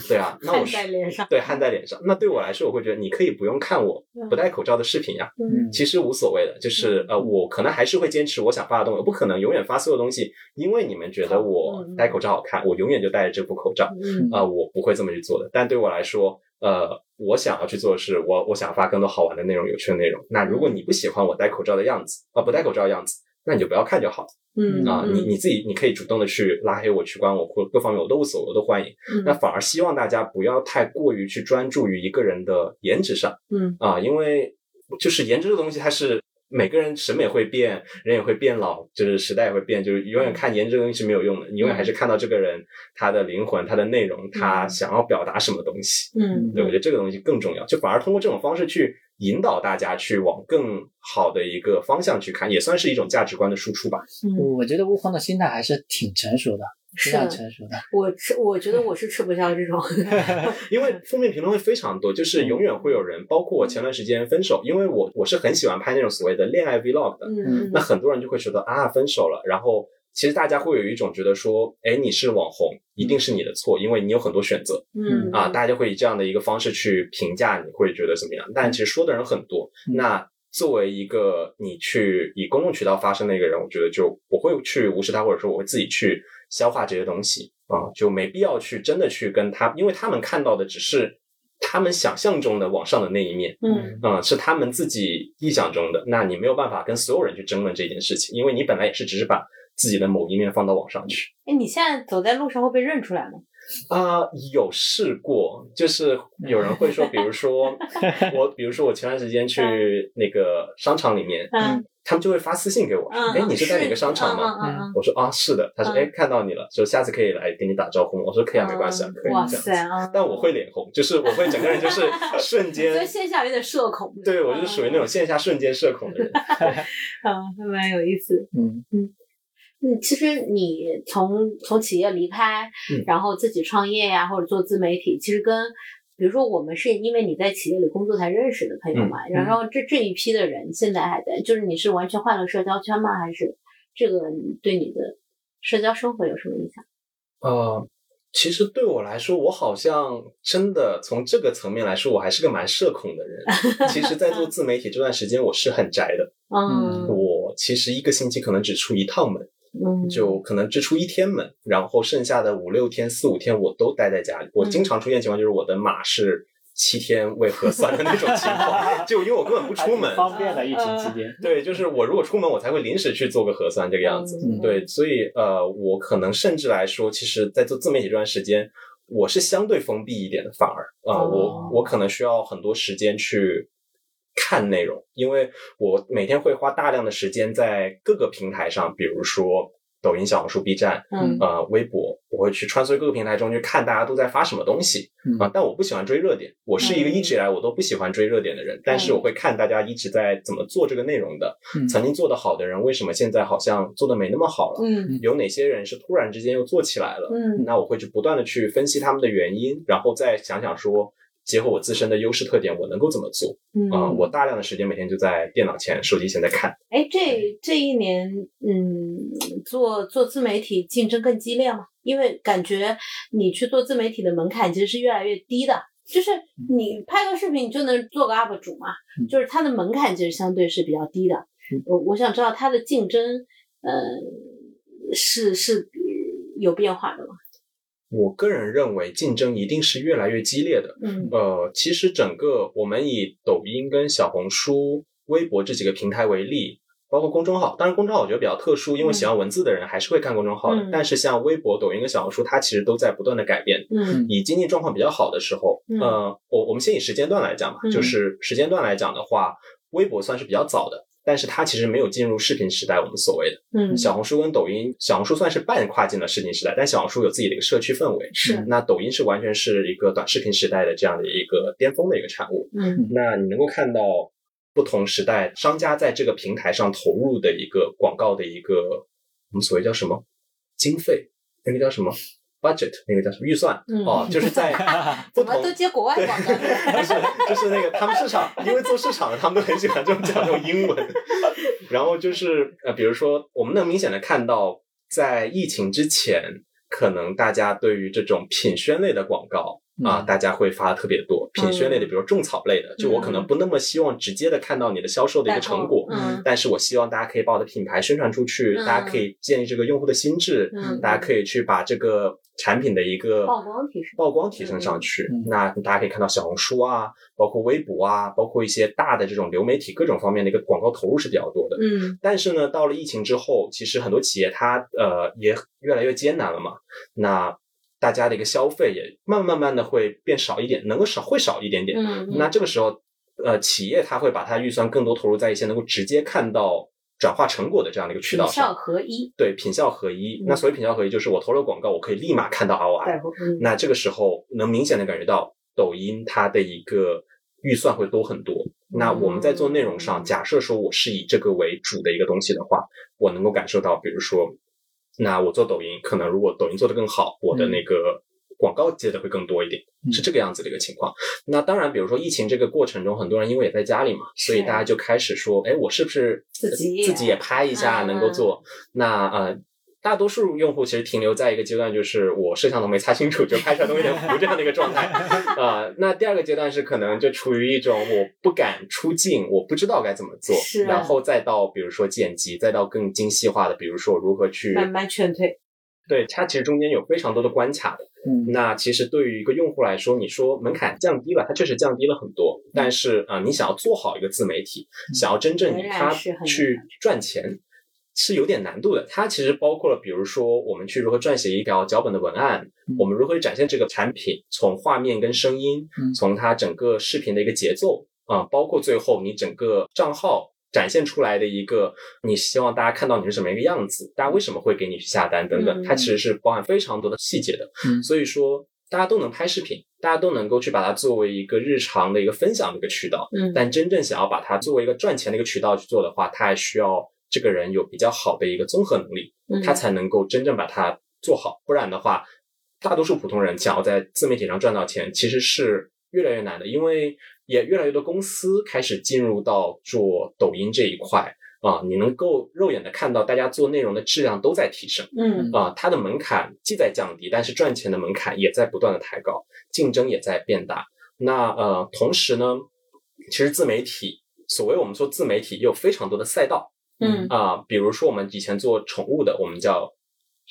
对啊，那我是在脸上，对，焊在脸上。那对我来说，我会觉得你可以不用看我不戴口罩的视频呀，其实无所谓的。就是呃，我可能还是会坚持我想发的东西，我不可能永远发所有东西，因为你们觉得我戴口罩好看，我永远就戴着这副口罩。啊，我不会这么去做的。但对我来说，呃，我想要去做的是，我我想发更多好玩的内容、有趣的内容。那如果你不喜欢我戴口罩的样子，啊，不戴口罩的样子。那你就不要看就好，嗯啊，你你自己你可以主动的去拉黑我、取关我或各方面我都无所谓，我都欢迎。那反而希望大家不要太过于去专注于一个人的颜值上，嗯啊，因为就是颜值这个东西，它是每个人审美会变，人也会变老，就是时代也会变，就是永远看颜值这个东西是没有用的，你永远还是看到这个人他的灵魂、他的内容、他想要表达什么东西，嗯，对，我觉得这个东西更重要，就反而通过这种方式去。引导大家去往更好的一个方向去看，也算是一种价值观的输出吧。我觉得悟空的心态还是挺成熟的，非常成熟的。我吃，我觉得我是吃不消这种 <laughs> <laughs> 因为负面评论会非常多，就是永远会有人，包括我前段时间分手，因为我我是很喜欢拍那种所谓的恋爱 vlog 的，嗯，那很多人就会觉得啊，分手了，然后。其实大家会有一种觉得说，哎，你是网红，一定是你的错，因为你有很多选择，嗯啊，大家会以这样的一个方式去评价，你会觉得怎么样？但其实说的人很多。那作为一个你去以公共渠道发声的一个人，我觉得就我会去无视他，或者说我会自己去消化这些东西啊，就没必要去真的去跟他，因为他们看到的只是他们想象中的网上的那一面，嗯啊，是他们自己臆想中的。那你没有办法跟所有人去争论这件事情，因为你本来也是只是把。自己的某一面放到网上去。哎，你现在走在路上会被认出来吗？啊，有试过，就是有人会说，比如说 <laughs> 我，比如说我前段时间去那个商场里面，嗯，他们就会发私信给我，哎，你是在哪个商场吗？嗯我说啊，是的。他说，哎，看到你了，说下次可以来给你打招呼。我说可以啊，没关系啊，可以这样子。但我会脸红，就是我会整个人就是瞬间，所以线下有点社恐。对，我就是属于那种线下瞬间社恐的人。<laughs> 嗯，还蛮有意思。嗯嗯。嗯，其实你从从企业离开，然后自己创业呀，或者做自媒体，其实跟比如说我们是因为你在企业里工作才认识的朋友嘛，然后这这一批的人现在还在，就是你是完全换了社交圈吗？还是这个对你的社交生活有什么影响？呃，其实对我来说，我好像真的从这个层面来说，我还是个蛮社恐的人。其实，在做自媒体这段时间，我是很宅的。<laughs> 嗯，我其实一个星期可能只出一趟门。嗯，就可能只出一天门，然后剩下的五六天、四五天我都待在家里。我经常出现情况就是我的码是七天未核酸的那种情况，<laughs> 就因为我根本不出门，方便了疫情期间。对，就是我如果出门，我才会临时去做个核酸这个样子。对，所以呃，我可能甚至来说，其实，在做自媒体这段时间，我是相对封闭一点的，反而啊，我我可能需要很多时间去。看内容，因为我每天会花大量的时间在各个平台上，比如说抖音、小红书、B 站，嗯，呃，微博，我会去穿梭各个平台中去看大家都在发什么东西啊。但我不喜欢追热点，我是一个一直以来我都不喜欢追热点的人。但是我会看大家一直在怎么做这个内容的，曾经做得好的人为什么现在好像做的没那么好了？嗯，有哪些人是突然之间又做起来了？嗯，那我会去不断的去分析他们的原因，然后再想想说。结合我自身的优势特点，我能够怎么做？嗯，我大量的时间每天就在电脑前、手机前在看。哎，这这一年，嗯，做做自媒体竞争更激烈吗？因为感觉你去做自媒体的门槛其实是越来越低的，就是你拍个视频你就能做个 UP 主嘛，就是它的门槛其实相对是比较低的。我我想知道它的竞争，呃，是是有变化的吗？我个人认为竞争一定是越来越激烈的。嗯，呃，其实整个我们以抖音跟小红书、微博这几个平台为例。包括公众号，当然公众号我觉得比较特殊，因为喜欢文字的人还是会看公众号的。但是像微博、抖音跟小红书，它其实都在不断的改变。嗯，以经济状况比较好的时候，呃，我我们先以时间段来讲吧，就是时间段来讲的话，微博算是比较早的，但是它其实没有进入视频时代，我们所谓的。嗯，小红书跟抖音，小红书算是半跨进了视频时代，但小红书有自己的一个社区氛围。是，那抖音是完全是一个短视频时代的这样的一个巅峰的一个产物。嗯，那你能够看到。不同时代，商家在这个平台上投入的一个广告的一个，我们所谓叫什么经费？那个叫什么 budget？那个叫什么预算？哦，就是在 <laughs> 不同都接国外广告，就是就是那个他们市场，因为做市场的他们都很喜欢这种讲这种英文。<laughs> 然后就是呃，比如说我们能明显的看到，在疫情之前，可能大家对于这种品宣类的广告。啊，大家会发的特别多，品宣类的，比如种草类的，就我可能不那么希望直接的看到你的销售的一个成果，嗯，但是我希望大家可以把我的品牌宣传出去，大家可以建立这个用户的心智，嗯，大家可以去把这个产品的一个曝光提升，曝光提升上去。那大家可以看到小红书啊，包括微博啊，包括一些大的这种流媒体各种方面的一个广告投入是比较多的，嗯，但是呢，到了疫情之后，其实很多企业它呃也越来越艰难了嘛，那。大家的一个消费也慢慢慢的会变少一点，能够少会少一点点。嗯，那这个时候，呃，企业它会把它预算更多投入在一些能够直接看到转化成果的这样的一个渠道上。品效合一。对，品效合一。那所谓品效合一，就是我投了广告，我可以立马看到 ROI。那这个时候能明显的感觉到抖音它的一个预算会多很多。那我们在做内容上，假设说我是以这个为主的一个东西的话，我能够感受到，比如说。那我做抖音，可能如果抖音做得更好，我的那个广告接的会更多一点，是这个样子的一个情况。那当然，比如说疫情这个过程中，很多人因为也在家里嘛，所以大家就开始说，哎，我是不是自己自己也拍一下，能够做？那呃。大多数用户其实停留在一个阶段，就是我摄像头没擦清楚，就拍出来东西有点糊这样的一个状态啊。<laughs> 那第二个阶段是可能就处于一种我不敢出镜，我不知道该怎么做，然后再到比如说剪辑，再到更精细化的，比如说如何去慢慢劝退。对，它其实中间有非常多的关卡的。嗯，那其实对于一个用户来说，你说门槛降低了，它确实降低了很多。但是啊，你想要做好一个自媒体，想要真正以它去赚钱。是有点难度的，它其实包括了，比如说我们去如何撰写一条脚本的文案，我们如何展现这个产品，从画面跟声音，从它整个视频的一个节奏啊，包括最后你整个账号展现出来的一个，你希望大家看到你是什么一个样子，大家为什么会给你去下单等等，它其实是包含非常多的细节的。所以说大家都能拍视频，大家都能够去把它作为一个日常的一个分享的一个渠道，但真正想要把它作为一个赚钱的一个渠道去做的话，它还需要。这个人有比较好的一个综合能力，他才能够真正把它做好。不然的话，大多数普通人想要在自媒体上赚到钱，其实是越来越难的。因为也越来越多公司开始进入到做抖音这一块啊，你能够肉眼的看到，大家做内容的质量都在提升。嗯啊，它的门槛既在降低，但是赚钱的门槛也在不断的抬高，竞争也在变大。那呃，同时呢，其实自媒体，所谓我们说自媒体，也有非常多的赛道。嗯啊，比如说我们以前做宠物的，我们叫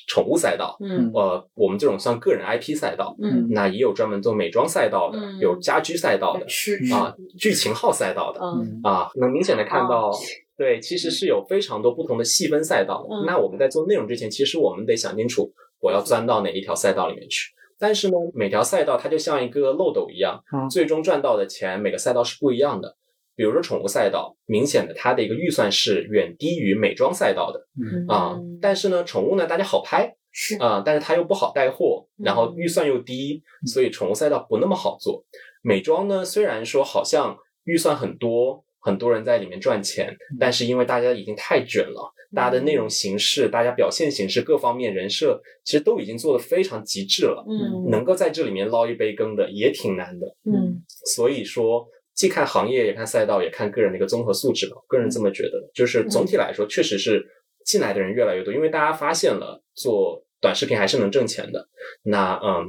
宠物赛道。嗯，呃，我们这种算个人 IP 赛道。嗯，那也有专门做美妆赛道的，有家居赛道的，是啊，剧情号赛道的。嗯啊，能明显的看到，对，其实是有非常多不同的细分赛道。那我们在做内容之前，其实我们得想清楚，我要钻到哪一条赛道里面去。但是呢，每条赛道它就像一个漏斗一样，最终赚到的钱，每个赛道是不一样的。比如说宠物赛道，明显的它的一个预算是远低于美妆赛道的，啊，但是呢，宠物呢大家好拍，是。啊，但是它又不好带货，然后预算又低，所以宠物赛道不那么好做。美妆呢虽然说好像预算很多，很多人在里面赚钱，但是因为大家已经太卷了，大家的内容形式、大家表现形式各方面人设其实都已经做的非常极致了，嗯，能够在这里面捞一杯羹的也挺难的，嗯，所以说。既看行业，也看赛道，也看个人的一个综合素质吧。个人这么觉得，就是总体来说，确实是进来的人越来越多，因为大家发现了做短视频还是能挣钱的。那嗯，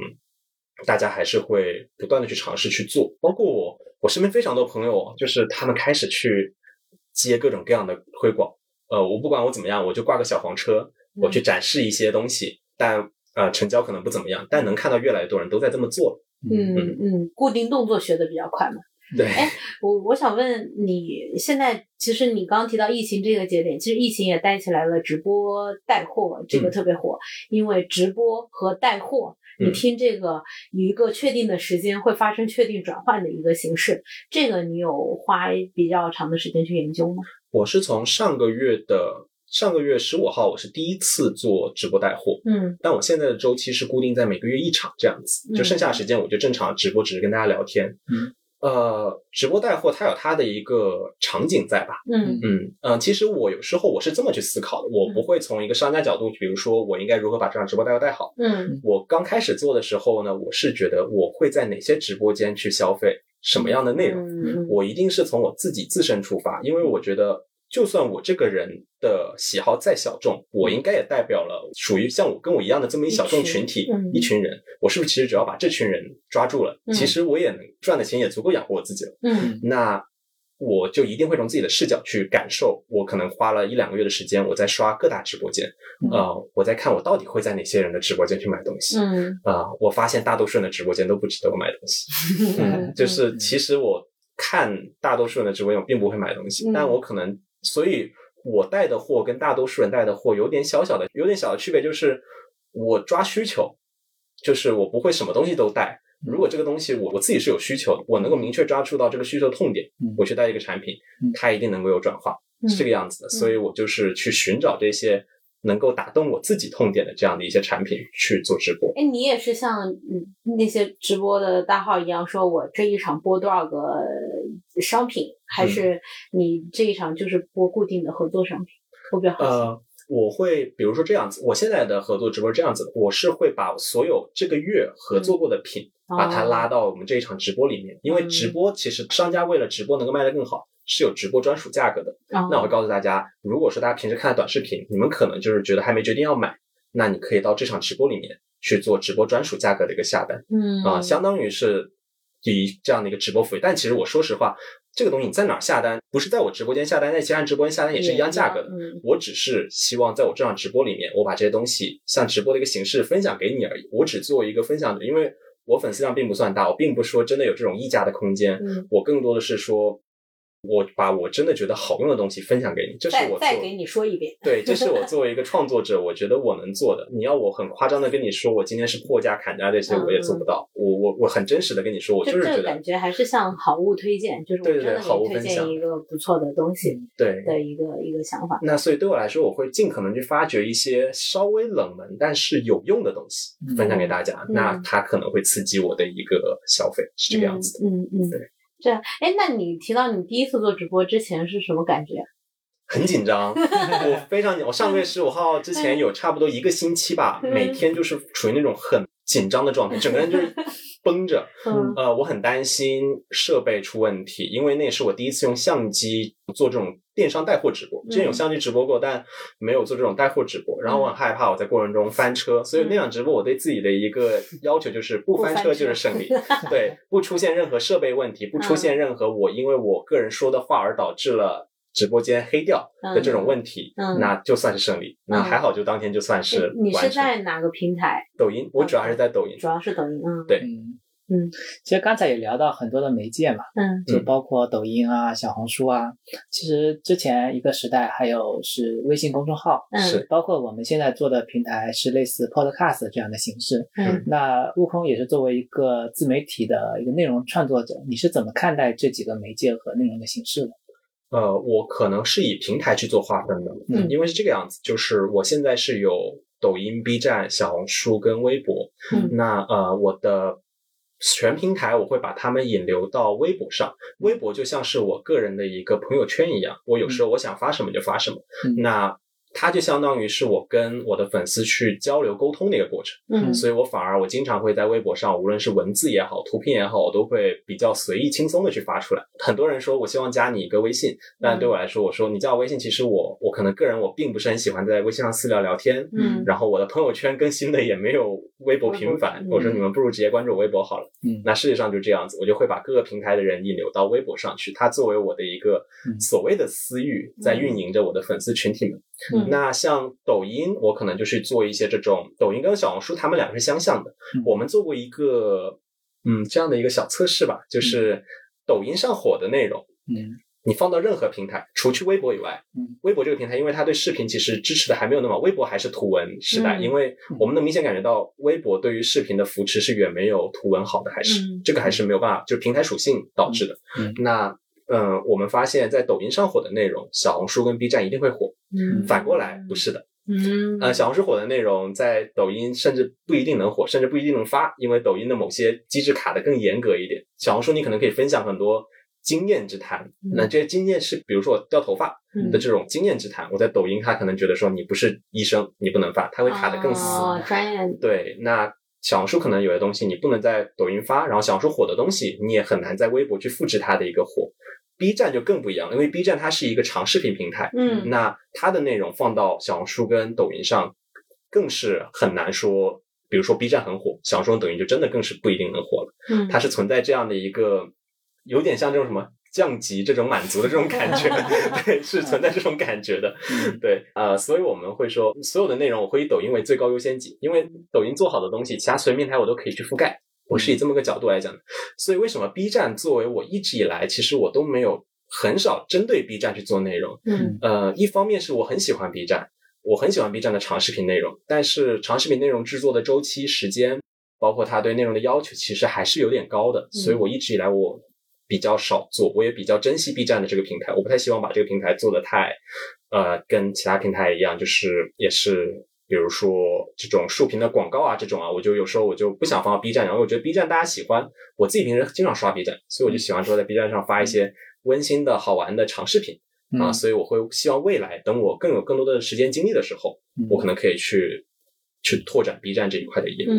大家还是会不断的去尝试去做。包括我，我身边非常多朋友，就是他们开始去接各种各样的推广。呃，我不管我怎么样，我就挂个小黄车，我去展示一些东西，但呃，成交可能不怎么样，但能看到越来越多人都在这么做。嗯嗯，固定动作学的比较快嘛。<laughs> 对，哎，我我想问你，现在其实你刚刚提到疫情这个节点，其实疫情也带起来了直播带货，这个特别火。因为直播和带货，你听这个有一个确定的时间会发生确定转换的一个形式，这个你有花比较长的时间去研究吗？我是从上个月的上个月十五号，我是第一次做直播带货，嗯，但我现在的周期是固定在每个月一场这样子，就剩下的时间我就正常直播，只是跟大家聊天，嗯。呃，直播带货它有它的一个场景在吧？嗯嗯嗯，其实我有时候我是这么去思考的，我不会从一个商家角度，比如说我应该如何把这场直播带货带好。嗯，我刚开始做的时候呢，我是觉得我会在哪些直播间去消费什么样的内容，我一定是从我自己自身出发，因为我觉得。就算我这个人的喜好再小众，我应该也代表了属于像我跟我一样的这么一小众群体，一群人。我是不是其实只要把这群人抓住了，其实我也能赚的钱也足够养活我自己了。嗯，那我就一定会从自己的视角去感受。我可能花了一两个月的时间，我在刷各大直播间，呃，我在看我到底会在哪些人的直播间去买东西。嗯，啊，我发现大多数人的直播间都不值得我买东西。<laughs> 嗯，就是其实我看大多数人的直播间，我并不会买东西，但我可能。所以，我带的货跟大多数人带的货有点小小的、有点小的区别，就是我抓需求，就是我不会什么东西都带。如果这个东西我我自己是有需求的，我能够明确抓住到这个需求痛点，我去带一个产品，它一定能够有转化，是这个样子的。所以我就是去寻找这些。能够打动我自己痛点的这样的一些产品去做直播。哎，你也是像那些直播的大号一样，说我这一场播多少个商品，还是你这一场就是播固定的合作商品？我比较好奇。呃，我会比如说这样子，我现在的合作直播是这样子的，我是会把所有这个月合作过的品，把它拉到我们这一场直播里面，因为直播其实商家为了直播能够卖得更好。是有直播专属价格的，那我会告诉大家，如果说大家平时看短视频，你们可能就是觉得还没决定要买，那你可以到这场直播里面去做直播专属价格的一个下单，嗯啊，相当于是以这样的一个直播福利。但其实我说实话，这个东西你在哪儿下单，不是在我直播间下单，在其他人直播间下单也是一样价格的。我只是希望在我这场直播里面，我把这些东西像直播的一个形式分享给你而已。我只做一个分享者，因为我粉丝量并不算大，我并不说真的有这种溢价的空间，我更多的是说。我把我真的觉得好用的东西分享给你，这是我再给你说一遍。对，这是我 <laughs> 作为一个创作者，我觉得我能做的。你要我很夸张的跟你说，我今天是破价砍价这些，我也做不到。我我我很真实的跟你说，我就是觉得感觉还是像好物推荐，就是我真的给你推荐一个不错的东西，对的一个一个想法。那所以对我来说，我会尽可能去发掘一些稍微冷门但是有用的东西分享给大家，那它可能会刺激我的一个消费，是这个样子的。嗯嗯，对。这哎，那你提到你第一次做直播之前是什么感觉？<laughs> 很紧张，我非常紧。我上个月十五号之前有差不多一个星期吧，每天就是处于那种很紧张的状态，整个人就是 <laughs> 绷着。呃，我很担心设备出问题，因为那也是我第一次用相机做这种。电商带货直播，之前有相机直播过，但没有做这种带货直播。然后我很害怕我在过程中翻车，所以那场直播我对自己的一个要求就是不翻车就是胜利。<laughs> 对，不出现任何设备问题，不出现任何我因为我个人说的话而导致了直播间黑掉的这种问题，那就算是胜利。那还好，就当天就算是。你是在哪个平台？抖音，我主要还是在抖音。主要是抖音，嗯，对。嗯，其实刚才也聊到很多的媒介嘛，嗯，就包括抖音啊、小红书啊。其实之前一个时代还有是微信公众号，是包括我们现在做的平台是类似 Podcast 这样的形式。嗯，那悟空也是作为一个自媒体的一个内容创作者，你是怎么看待这几个媒介和内容的形式的？呃，我可能是以平台去做划分的，嗯，因为是这个样子，就是我现在是有抖音、B 站、小红书跟微博，嗯，那呃我的。全平台我会把他们引流到微博上，微博就像是我个人的一个朋友圈一样，我有时候我想发什么就发什么。那它就相当于是我跟我的粉丝去交流沟通的一个过程，嗯，所以我反而我经常会在微博上，无论是文字也好，图片也好，我都会比较随意轻松的去发出来。很多人说我希望加你一个微信，但对我来说，我说你加我微信，其实我我可能个人我并不是很喜欢在微信上私聊聊天，嗯，然后我的朋友圈更新的也没有微博频繁，我说你们不如直接关注我微博好了，嗯，那事实上就这样子，我就会把各个平台的人引流到微博上去，它作为我的一个所谓的私域，在运营着我的粉丝群体们。那像抖音，我可能就是做一些这种抖音跟小红书，他们两个是相像的。我们做过一个嗯这样的一个小测试吧，就是抖音上火的内容，嗯，你放到任何平台，除去微博以外，嗯，微博这个平台，因为它对视频其实支持的还没有那么，微博还是图文时代，因为我们能明显感觉到微博对于视频的扶持是远没有图文好的，还是这个还是没有办法，就是平台属性导致的。嗯，那嗯，我们发现，在抖音上火的内容，小红书跟 B 站一定会火。嗯，反过来不是的。嗯，呃，小红书火的内容在抖音甚至不一定能火，甚至不一定能发，因为抖音的某些机制卡的更严格一点。小红书你可能可以分享很多经验之谈，那这些经验是比如说我掉头发的这种经验之谈，我在抖音他可能觉得说你不是医生，你不能发，他会卡的更死。哦，专业。对，那小红书可能有些东西你不能在抖音发，然后小红书火的东西你也很难在微博去复制它的一个火。B 站就更不一样，因为 B 站它是一个长视频平台，嗯，那它的内容放到小红书跟抖音上，更是很难说。比如说 B 站很火，小红书、抖音就真的更是不一定能火了。嗯，它是存在这样的一个，有点像这种什么降级、这种满足的这种感觉，<laughs> 对，是存在这种感觉的。<laughs> 对，呃，所以我们会说，所有的内容我会以抖音为最高优先级，因为抖音做好的东西，其他随便平台我都可以去覆盖。我是以这么个角度来讲的，所以为什么 B 站作为我一直以来，其实我都没有很少针对 B 站去做内容。嗯，呃，一方面是我很喜欢 B 站，我很喜欢 B 站的长视频内容，但是长视频内容制作的周期、时间，包括它对内容的要求，其实还是有点高的。所以我一直以来我比较少做，我也比较珍惜 B 站的这个平台，我不太希望把这个平台做的太，呃，跟其他平台一样，就是也是。比如说这种竖屏的广告啊，这种啊，我就有时候我就不想放到 B 站，然后我觉得 B 站大家喜欢，我自己平时经常刷 B 站，所以我就喜欢说在 B 站上发一些温馨的好玩的长视频啊，所以我会希望未来等我更有更多的时间精力的时候，我可能可以去去拓展 B 站这一块的业务。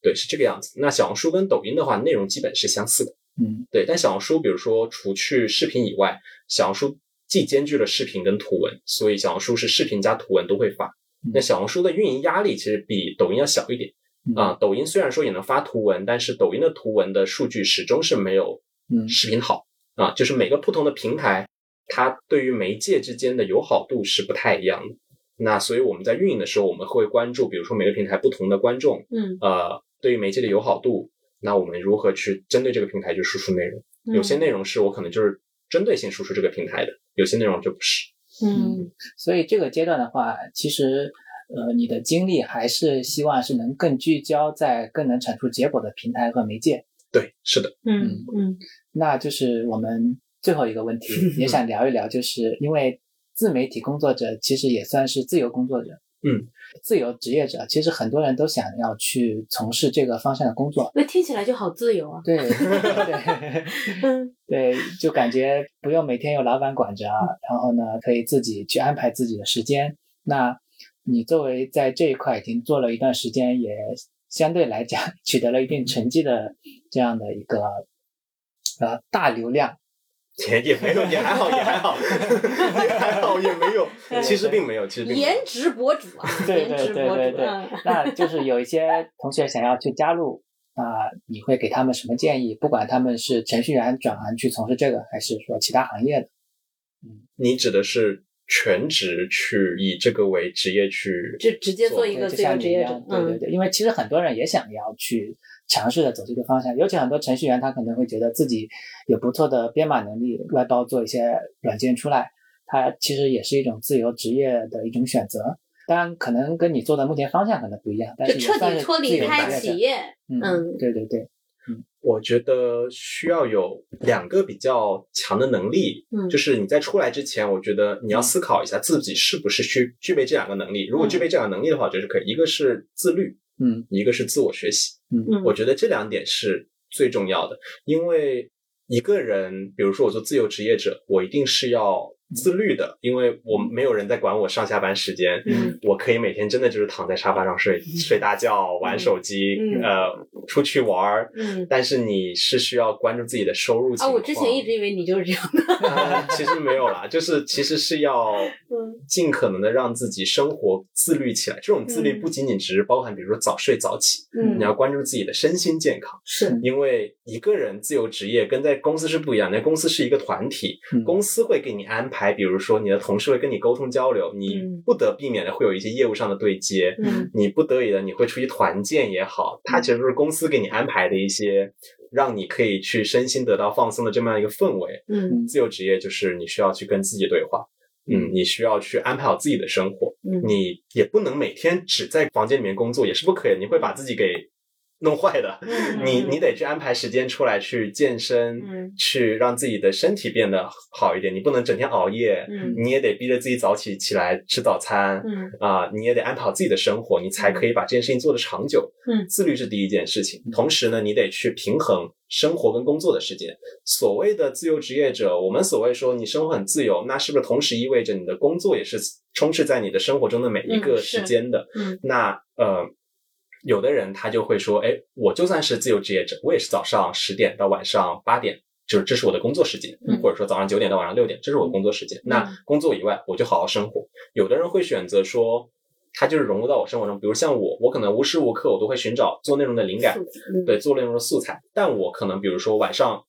对，是这个样子。那小红书跟抖音的话，内容基本是相似的。嗯，对，但小红书比如说除去视频以外，小红书既兼具了视频跟图文，所以小红书是视频加图文都会发。那小红书的运营压力其实比抖音要小一点啊。抖音虽然说也能发图文，但是抖音的图文的数据始终是没有视频好啊。就是每个不同的平台，它对于媒介之间的友好度是不太一样的。那所以我们在运营的时候，我们会关注，比如说每个平台不同的观众，嗯，呃，对于媒介的友好度，那我们如何去针对这个平台去输出内容？有些内容是我可能就是针对性输出这个平台的，有些内容就不是。嗯，所以这个阶段的话，其实呃，你的精力还是希望是能更聚焦在更能产出结果的平台和媒介。对，是的。嗯嗯，那就是我们最后一个问题，<laughs> 也想聊一聊，就是因为自媒体工作者其实也算是自由工作者，嗯，自由职业者，其实很多人都想要去从事这个方向的工作。那听起来就好自由啊。对 <laughs> <laughs> 对，就感觉不用每天有老板管着，然后呢，可以自己去安排自己的时间。那你作为在这一块已经做了一段时间，也相对来讲 <laughs> 取得了一定成绩的这样的一个呃大流量，也也没有，也还好，也还好，也还好，<laughs> 也没有，其实并没有，其实颜值博主啊，对对对对对，那就是有一些同学想要去加入啊，你会给他们什么建议？不管他们是程序员转行去从事这个，还是说其他行业的，嗯，你指的是？全职去以这个为职业去，就直接做一个自由职业者。对对对，因为其实很多人也想要去尝试的走这个方向，尤其很多程序员他可能会觉得自己有不错的编码能力，外包做一些软件出来，他其实也是一种自由职业的一种选择。当然，可能跟你做的目前方向可能不一样，但是彻底脱离开企业。嗯，对对对。我觉得需要有两个比较强的能力，嗯，就是你在出来之前，我觉得你要思考一下自己是不是需具备这两个能力。如果具备这两个能力的话，我觉得是可以。一个是自律，嗯，一个是自我学习，嗯，我觉得这两点是最重要的。因为一个人，比如说我做自由职业者，我一定是要自律的，因为我没有人在管我上下班时间，嗯，我可以每天真的就是躺在沙发上睡睡大觉，玩手机，嗯呃，出去玩儿。嗯但是你是需要关注自己的收入情啊，我之前一直以为你就是这样的。<laughs> 呃其实没有啦，就是其实是要 <laughs> 嗯尽可能的让自己生活自律起来。这种自律嗯不仅仅只是包含，比如说早睡早起，嗯你要关注自己的身心健康。是因为一个人自由职业跟在公司是不一样的，公司是一个团体，嗯公司会给你安排，比如说你的同事会跟你沟通交流，你嗯不得避免的会有一些业务上的对接，嗯你不得已的你会出去团建也好，它其实都是公司给你安排的一些让你可以去身心得到放松的这么样一个氛围。嗯自由职业就是你需要去跟自己对话，嗯，你需要去安排好自己的生活，嗯你也不能每天只在房间里面工作，也是不可以的，你会把自己给弄坏的。嗯你你得去安排时间出来去健身，嗯去让自己的身体变得好一点。你不能整天熬夜，嗯你也得逼着自己早起起来吃早餐，嗯啊、你也得安排好自己的生活，你才可以把这件事情做得长久。嗯自律是第一件事情，同时呢，你得去平衡生活跟工作的时间。所谓的自由职业者，我们所谓说你生活很自由，那是不是同时意味着你的工作也是充斥在你的生活中的每一个时间的？嗯那呃，有的人他就会说，哎，我就算是自由职业者，我也是早上十点到晚上八点。就是这是我的工作时间，嗯或者说早上九点到晚上六点，这是我的工作时间。那工作以外，我就好好生活。有的人会选择说，他就是融入到我生活中，比如像我，我可能无时无刻我都会寻找做内容的灵感，嗯对，做内容的素材。但我可能比如说晚上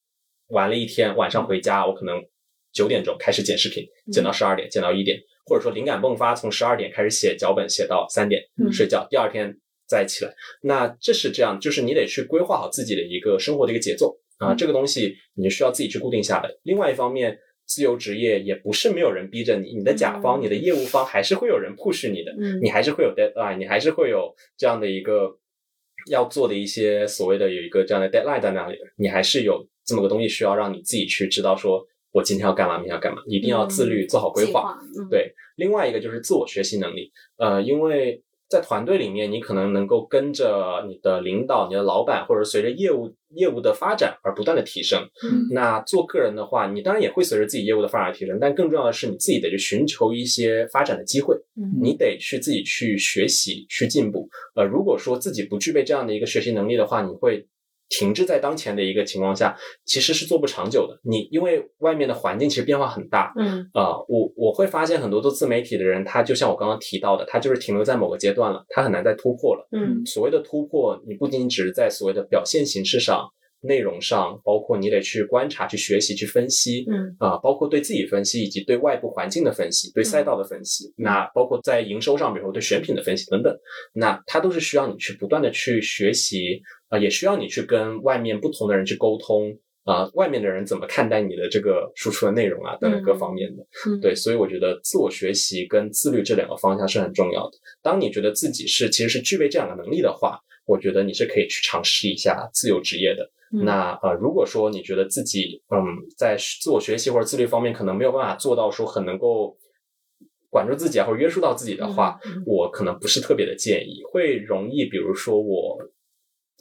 玩了一天，晚上回家，我可能九点钟开始剪视频，剪到十二点，剪到一点，或者说灵感迸发，从十二点开始写脚本，写到三点嗯睡觉，第二天再起来。那这是这样，就是你得去规划好自己的一个生活的一个节奏啊，嗯这个东西你需要自己去固定下来。另外一方面。自由职业也不是没有人逼着你，你的甲方、嗯你的业务方还是会有人 push 你的，嗯你还是会有 deadline，你还是会有这样的一个要做的一些所谓的有一个这样的 deadline 在那里的，你还是有这么个东西需要让你自己去知道，说我今天要干嘛，明天要干嘛，一定要自律，做好规划。对，另外一个就是自我学习能力，呃，因为在团队里面，你可能能够跟着你的领导、你的老板，或者随着业务业务的发展而不断的提升。嗯那做个人的话，你当然也会随着自己业务的发展而提升，但更重要的是你自己得去寻求一些发展的机会。嗯你得去自己去学习、去进步。呃，如果说自己不具备这样的一个学习能力的话，你会停滞在当前的一个情况下，其实是做不长久的。你因为外面的环境其实变化很大。嗯呃，我我会发现很多做自媒体的人，他就像我刚刚提到的，他就是停留在某个阶段了，他很难再突破了。嗯所谓的突破，你不仅仅只是在所谓的表现形式上、内容上，包括你得去观察、去学习、去分析，嗯啊、包括对自己分析，以及对外部环境的分析，对赛道的分析，那包括在营收上，比如说对选品的分析等等，那它都是需要你去不断的去学习，啊、也需要你去跟外面不同的人去沟通，啊、外面的人怎么看待你的这个输出的内容啊，等等各方面的。嗯对，所以我觉得自我学习跟自律这两个方向是很重要的。当你觉得自己是其实是具备这两个能力的话，我觉得你是可以去尝试一下自由职业的。嗯那呃，如果说你觉得自己嗯在自我学习或者自律方面可能没有办法做到说很能够管住自己啊，或者约束到自己的话，我可能不是特别的建议，会容易比如说我。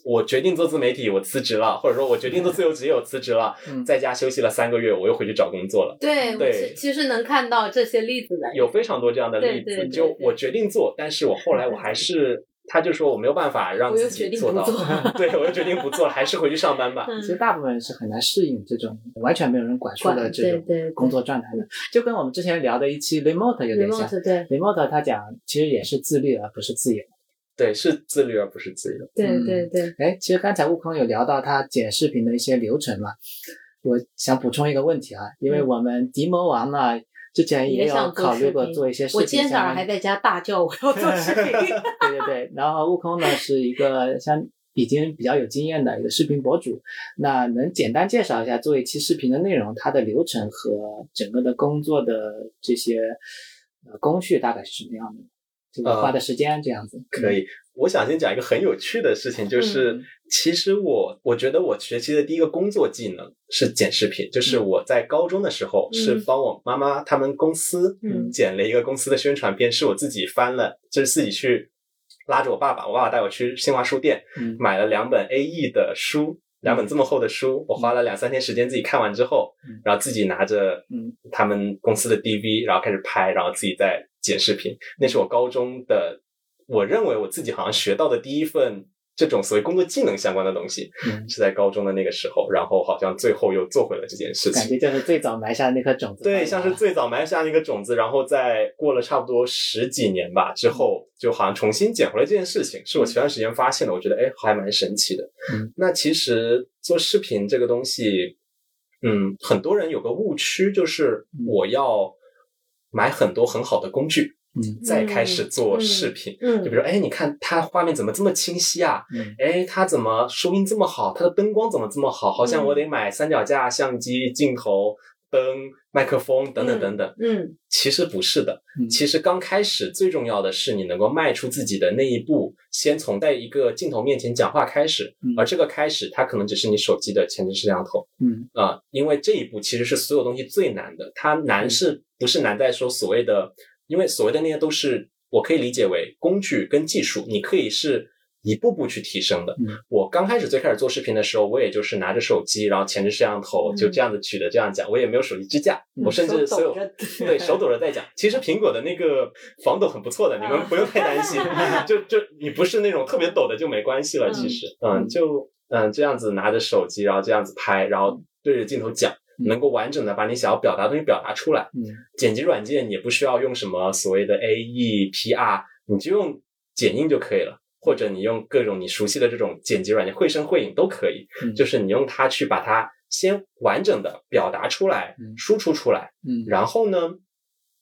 我决定做自媒体，我辞职了，或者说我决定做自由职业，我辞职了，<laughs> 嗯在家休息了三个月，我又回去找工作了。对，对其其实能看到这些例子的，有非常多这样的例子，对对对对就我决定做，但是我后来我还是，他就说我没有办法让自己做到，决定不做 <laughs> 对我又决定不做了，还是回去上班吧。嗯其实大部分人是很难适应这种完全没有人管束的这种对对对工作状态的，就跟我们之前聊的一期 remote 有点像。remote 对 remote 他讲其实也是自律而不是自由。对，是自律而不是自由。对嗯对对，哎，其实刚才悟空有聊到他剪视频的一些流程嘛，我想补充一个问题啊，因为嗯我们迪魔王呢之前也有考虑过做一些视频我今天早上还。在家大叫我要做视频，<laughs> 对对对，然后悟空呢是一个像已经比较有经验的一个视频博主，那能简单介绍一下做一期视频的内容，它的流程和整个的工作的这些呃工序大概是什么样的？这个花的时间这样子。可以，我想先讲一个很有趣的事情，就是、嗯。其实我我觉得我学习的第一个工作技能是剪视频，就是嗯。我在高中的时候是嗯。帮我妈妈他们公司嗯。剪了一个公司的宣传片，是我自己翻了，就是自己去拉着我爸爸，我爸爸带我去新华书店嗯。买了两本 A E 的书。两本这么厚的书，我花了两三天时间自己看完之后，然后自己拿着他们公司的 DV，然后开始拍，然后自己再剪视频。那是我高中的，我认为我自己好像学到的第一份。这种所谓工作技能相关的东西，是在高中的那个时候，然后好像最后又做回了这件事情。感觉就是最早埋下那颗种子。对，像是最早埋下那个种子，然后在过了差不多十几年吧之后，就好像重新捡回来这件事情，是我前段时间发现的，我觉得哎还蛮神奇的。嗯，那其实做视频这个东西，嗯，很多人有个误区，就是我要买很多很好的工具。嗯再开始做视频，就比如说，哎，你看它画面怎么这么清晰啊？哎，它怎么收音这么好？它的灯光怎么这么好？好像我得买三脚架、相机、镜头、灯、麦克风等等等等。嗯，其实不是的。其实刚开始最重要的是你能够迈出自己的那一步，先从在一个镜头面前讲话开始。而这个开始，它可能只是你手机的前置摄像头。嗯啊，因为这一步其实是所有东西最难的。它难是不是难在说所谓的？因为所谓的那些都是我可以理解为工具跟技术，你可以是一步步去提升的。我刚开始最开始做视频的时候，我也就是拿着手机，然后前置摄像头就这样子举着这样讲，我也没有手机支架，我甚至所有对手抖着在讲。其实苹果的那个防抖很不错的，你们不用太担心。就就你不是那种特别抖的就没关系了。其实，嗯，就嗯这样子拿着手机，然后这样子拍，然后对着镜头讲。能够完整的把你想要表达的东西表达出来。嗯，剪辑软件也不需要用什么所谓的 A E P R，你就用剪映就可以了，或者你用各种你熟悉的这种剪辑软件，绘声绘影都可以。嗯，就是你用它去把它先完整的表达出来，输出出来。嗯，然后呢，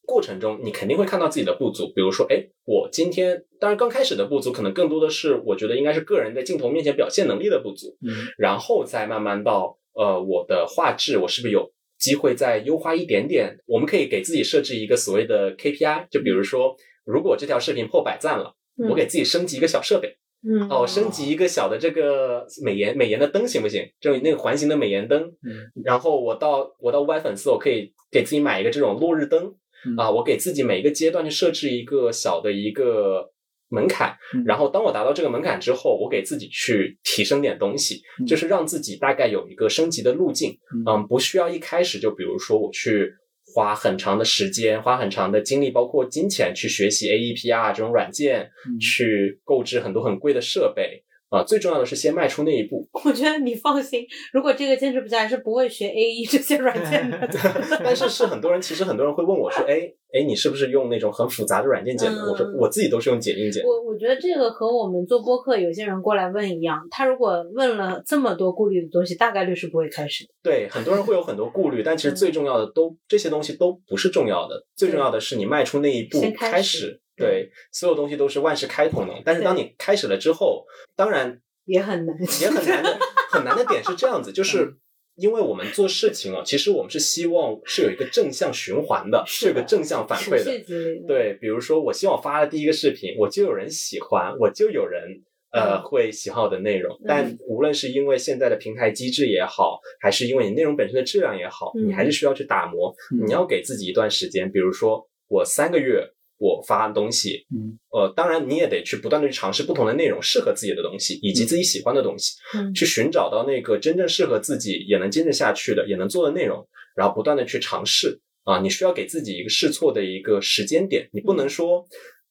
过程中你肯定会看到自己的不足，比如说，哎，我今天当然刚开始的不足，可能更多的是我觉得应该是个人在镜头面前表现能力的不足。嗯，然后再慢慢到。呃，我的画质我是不是有机会再优化一点点？我们可以给自己设置一个所谓的 KPI，就比如说，如果这条视频破百赞了，我给自己升级一个小设备，嗯，哦，升级一个小的这个美颜美颜的灯行不行？就那个环形的美颜灯，嗯，然后我到我到五百粉丝，我可以给自己买一个这种落日灯，啊，我给自己每一个阶段去设置一个小的一个。门槛，然后当我达到这个门槛之后，我给自己去提升点东西，就是让自己大概有一个升级的路径。嗯，不需要一开始就比如说我去花很长的时间、花很长的精力，包括金钱去学习 AEPR 这种软件，去购置很多很贵的设备。啊，最重要的是先迈出那一步。我觉得你放心，如果这个坚持不下来，是不会学 A E 这些软件的。<laughs> 但是是很多人，其实很多人会问我说：“哎哎，你是不是用那种很复杂的软件剪的？”我说：“我自己都是用剪映剪。”我我觉得这个和我们做播客有些人过来问一样，他如果问了这么多顾虑的东西，大概率是不会开始的。对，很多人会有很多顾虑，但其实最重要的都这些东西都不是重要的，最重要的是你迈出那一步开始。对，所有东西都是万事开头难，但是当你开始了之后，当然也很难，也很难的。很难的点是这样子，就是因为我们做事情啊，其实我们是希望是有一个正向循环的，是有个正向反馈的。对，比如说我希望发了第一个视频，我就有人喜欢，我就有人呃会喜好的内容。但无论是因为现在的平台机制也好，还是因为你内容本身的质量也好，你还是需要去打磨。你要给自己一段时间，比如说我三个月。我发东西，嗯，呃，当然你也得去不断的去尝试不同的内容，适合自己的东西，以及自己喜欢的东西，嗯，去寻找到那个真正适合自己也能坚持下去的，也能做的内容，然后不断的去尝试。啊，你需要给自己一个试错的一个时间点，你不能说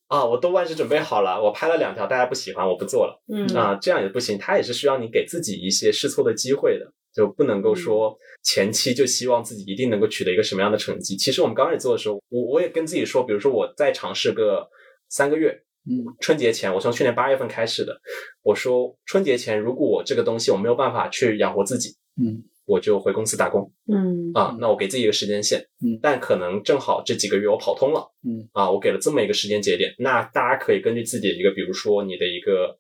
啊，我都万事准备好了，我拍了两条，大家不喜欢，我不做了，嗯。啊，这样也不行，他也是需要你给自己一些试错的机会的。就不能够说前期就希望自己一定能够取得一个什么样的成绩。其实我们刚开始做的时候，我我也跟自己说，比如说我再尝试个三个月，嗯，春节前，我从去年八月份开始的，我说春节前如果我这个东西我没有办法去养活自己，嗯，我就回公司打工，嗯，啊，那我给自己一个时间线，嗯，但可能正好这几个月我跑通了，嗯，啊，我给了这么一个时间节点，那大家可以根据自己的一个，比如说你的一个。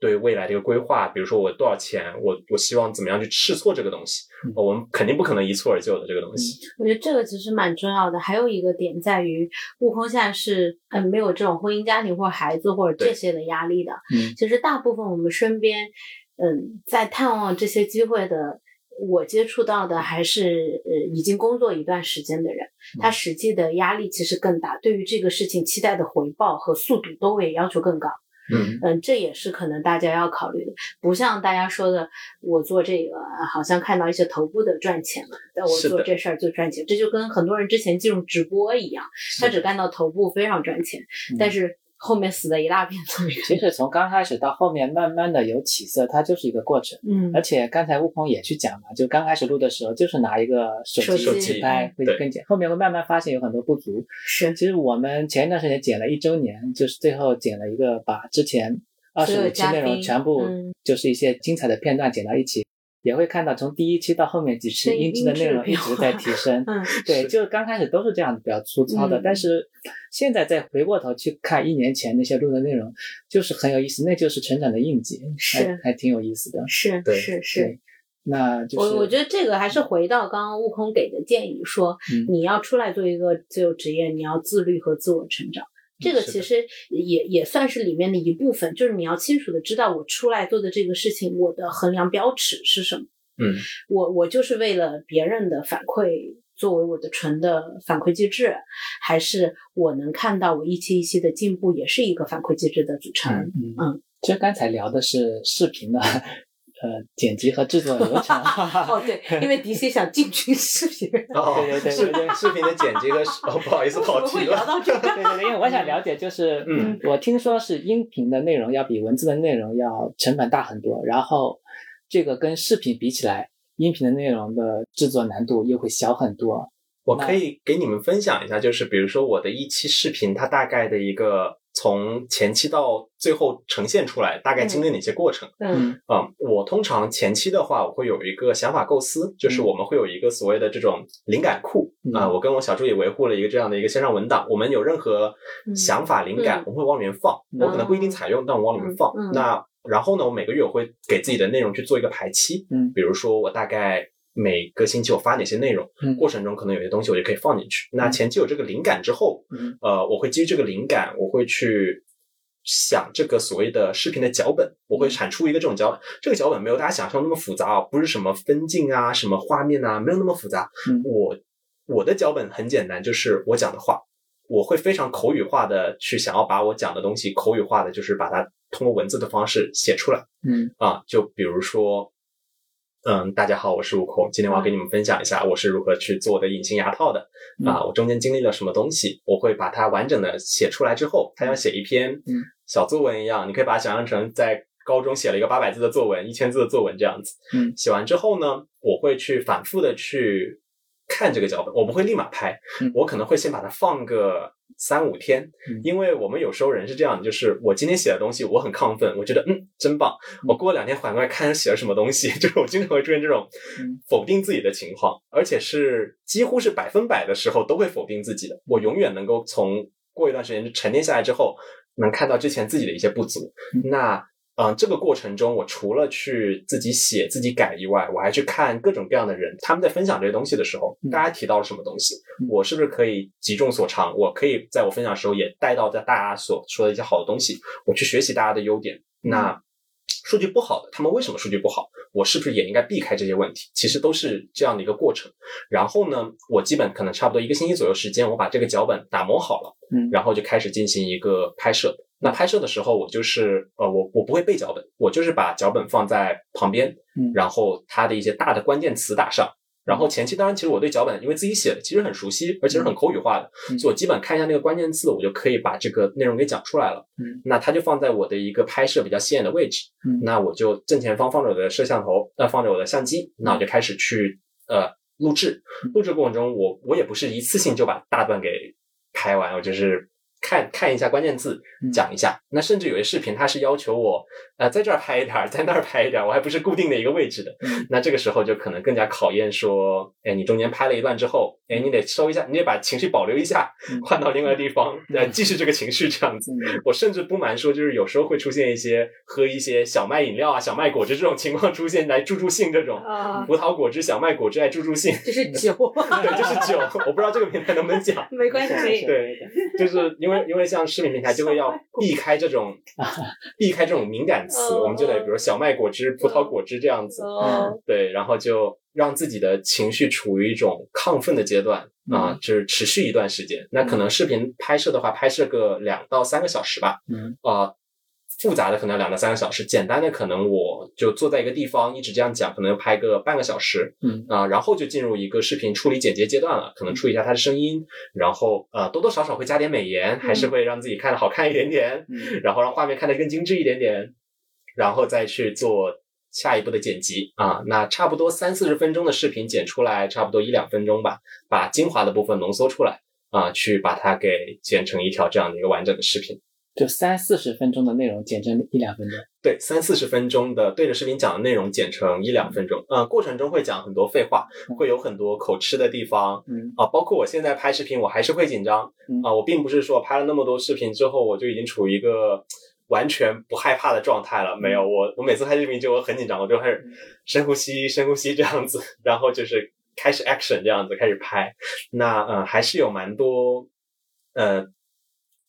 对未来的一个规划，比如说我多少钱，我我希望怎么样去试错这个东西，我们肯定不可能一蹴而就的这个东西。我觉得这个其实蛮重要的。还有一个点在于，悟空现在是嗯没有这种婚姻家庭或者孩子或者这些的压力的。嗯，其实大部分我们身边，嗯，在探望这些机会的，我接触到的还是呃已经工作一段时间的人，他实际的压力其实更大，对于这个事情期待的回报和速度都会要求更高。嗯。嗯，这也是可能大家要考虑的，不像大家说的，我做这个好像看到一些头部的赚钱了，但我做这事儿就赚钱，这就跟很多人之前进入直播一样，他只干到头部非常赚钱，但是。后面死了一大片，其实从刚开始到后面慢慢的有起色，它就是一个过程。嗯，而且刚才悟空也去讲嘛，就刚开始录的时候就是拿一个手机去拍会更简，后面会慢慢发现有很多不足。是，其实我们前一段时间剪了一周年，就是最后剪了一个把之前二十五期内容全部就是一些精彩的片段剪到一起。也会看到从第一期到后面几期音质的内容一直在提升，<laughs> <laughs> 嗯，对，就刚开始都是这样比较粗糙的，但是现在再回过头去看一年前那些录的内容，就是很有意思，那就是成长的印记，还还挺有意思的，是是是，那我我觉得这个还是回到刚刚悟空给的建议，说你要出来做一个自由职业，你要自律和自我成长。这个其实也也算是里面的一部分，就是你要清楚的知道我出来做的这个事情，我的衡量标尺是什么。嗯，我我就是为了别人的反馈作为我的纯的反馈机制，还是我能看到我一期一期的进步，也是一个反馈机制的组成。嗯，其实刚才聊的是视频的。呃，剪辑和制作流程。<laughs> 哦，对，因为迪西想进军视频。<laughs> 哦，对对对对，视频的剪辑和哦，不好意思，跑题了。<laughs> 对对对，因为我想了解，就是嗯，我听说是音频的内容要比文字的内容要成本大很多，然后这个跟视频比起来，音频的内容的制作难度又会小很多。我可以给你们分享一下，就是比如说我的一期视频，它大概的一个。从前期到最后呈现出来，大概经历哪些过程？嗯，啊，我通常前期的话，我会有一个想法构思，就是我们会有一个所谓的这种灵感库啊。我跟我小助理维护了一个这样的一个线上文档，我们有任何想法、灵感，我们会往里面放。我可能不一定采用，但我往里面放。那然后呢，我每个月我会给自己的内容去做一个排期。嗯，比如说我大概。每个星期我发哪些内容，过程中可能有些东西我就可以放进去。那前期有这个灵感之后，呃，我会基于这个灵感，我会去想这个所谓的视频的脚本，我会产出一个这种脚本。这个脚本没有大家想象那么复杂啊，不是什么分镜啊、什么画面啊，没有那么复杂。我我的脚本很简单，就是我讲的话，我会非常口语化的去想要把我讲的东西口语化的，就是把它通过文字的方式写出来。嗯啊，就比如说。嗯，大家好，我是悟空。今天我要给你们分享一下我是如何去做的隐形牙套的啊。我中间经历了什么东西，我会把它完整的写出来之后，它像写一篇小作文一样，你可以把它想象成在高中写了一个八百字的作文、一千字的作文这样子。嗯，写完之后呢，我会去反复的去看这个脚本，我不会立马拍，我可能会先把它放个。三五天，因为我们有时候人是这样，就是我今天写的东西，我很亢奋，我觉得嗯真棒。我过两天反过来看写了什么东西，<laughs> 就是我经常会出现这种否定自己的情况，而且是几乎是百分百的时候都会否定自己的。我永远能够从过一段时间沉淀下来之后，能看到之前自己的一些不足。那。嗯，这个过程中，我除了去自己写、自己改以外，我还去看各种各样的人，他们在分享这些东西的时候，大家提到了什么东西，我是不是可以集中所长？我可以在我分享的时候也带到在大家所说的一些好的东西，我去学习大家的优点。那数据不好的，他们为什么数据不好？我是不是也应该避开这些问题？其实都是这样的一个过程。然后呢，我基本可能差不多一个星期左右时间，我把这个脚本打磨好了，嗯，然后就开始进行一个拍摄。那拍摄的时候，我就是呃，我我不会背脚本，我就是把脚本放在旁边，嗯，然后它的一些大的关键词打上，然后前期当然其实我对脚本因为自己写的其实很熟悉，而且是很口语化的，所以我基本看一下那个关键字，我就可以把这个内容给讲出来了，嗯，那它就放在我的一个拍摄比较显眼的位置，嗯，那我就正前方放着我的摄像头，那放着我的相机，那我就开始去呃录制，录制过程中我我也不是一次性就把大段给拍完，我就是。看看一下关键字，讲一下。那甚至有些视频，它是要求我，呃，在这儿拍一点，在那儿拍一点，我还不是固定的一个位置的。那这个时候就可能更加考验说，哎，你中间拍了一段之后，哎，你得收一下，你得把情绪保留一下，换到另外地方，呃，继续这个情绪这样子。我甚至不瞒说，就是有时候会出现一些喝一些小麦饮料啊、小麦果汁这种情况出现来助助兴，这种葡萄果汁、小麦果汁来助助兴。这是酒，<laughs> 对，这是酒。我不知道这个平台能不能讲。没关系，对，就是因为。因为因为像视频平台就会要避开这种 <laughs> 避开这种敏感词，我们就得比如小麦果汁、葡萄果汁这样子，对，然后就让自己的情绪处于一种亢奋的阶段啊，就是持续一段时间。那可能视频拍摄的话，拍摄个两到三个小时吧，啊，复杂的可能两到三个小时，简单的可能我就坐在一个地方一直这样讲，可能拍个半个小时，嗯啊，然后就进入一个视频处理剪接阶段了，可能处理一下它的声音，然后呃多多少少会加点美颜，还是会让自己看的好看一点点，嗯然后让画面看得更精致一点点，然后再去做下一步的剪辑啊，那差不多三四十分钟的视频剪出来，差不多一两分钟吧，把精华的部分浓缩出来啊，去把它给剪成一条这样的一个完整的视频。就三四十分钟的内容剪成一两分钟。对，三四十分钟的对着视频讲的内容剪成一两分钟，呃，过程中会讲很多废话，会有很多口吃的地方嗯。啊，包括我现在拍视频，我还是会紧张嗯。啊，我并不是说拍了那么多视频之后，我就已经处于一个完全不害怕的状态了，没有，我我每次拍视频就我很紧张，我就开始深呼吸，深呼吸这样子，然后就是开始 action 这样子开始拍，那呃还是有蛮多呃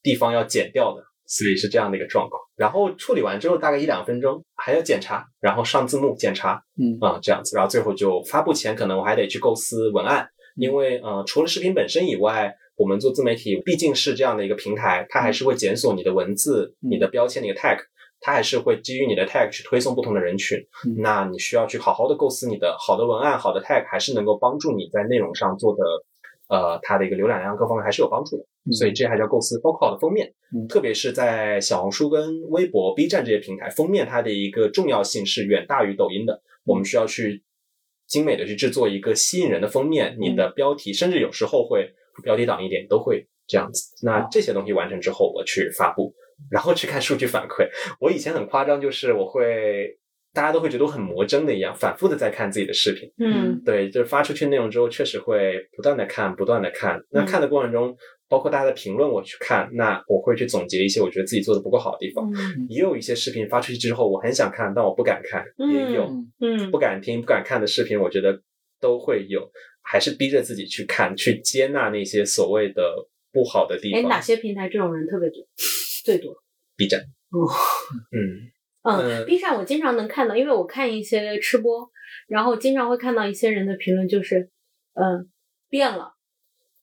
地方要剪掉的。所以是这样的一个状况，然后处理完之后大概一两分钟，还要检查，然后上字幕检查，嗯啊、这样子，然后最后就发布前可能我还得去构思文案，因为呃除了视频本身以外，我们做自媒体毕竟是这样的一个平台，它还是会检索你的文字、嗯你的标签、你的 tag，它还是会基于你的 tag 去推送不同的人群。嗯那你需要去好好的构思你的好的文案、好的 tag，还是能够帮助你在内容上做的。呃，它的一个浏览量各方面还是有帮助的，嗯所以这还叫构思，包括好的封面，嗯特别是在小红书、跟微博、B 站这些平台，封面它的一个重要性是远大于抖音的。我们需要去精美的去制作一个吸引人的封面，你的标题甚至有时候会标题党一点，都会这样子。那这些东西完成之后，我去发布，然后去看数据反馈。我以前很夸张，就是我会。大家都会觉得我很魔怔的一样，反复的在看自己的视频。嗯对，就是发出去内容之后，确实会不断的看，不断的看。嗯那看的过程中，包括大家的评论，我去看，那我会去总结一些我觉得自己做的不够好的地方。嗯也有一些视频发出去之后，我很想看，但我不敢看，也有嗯嗯不敢听、不敢看的视频，我觉得都会有，还是逼着自己去看，去接纳那些所谓的不好的地方哎，哪。些平台这种人特别多？最多？B 站，哦嗯，嗯嗯，B 站我经常能看到，因为我看一些吃播，然后经常会看到一些人的评论，就是，嗯，变了，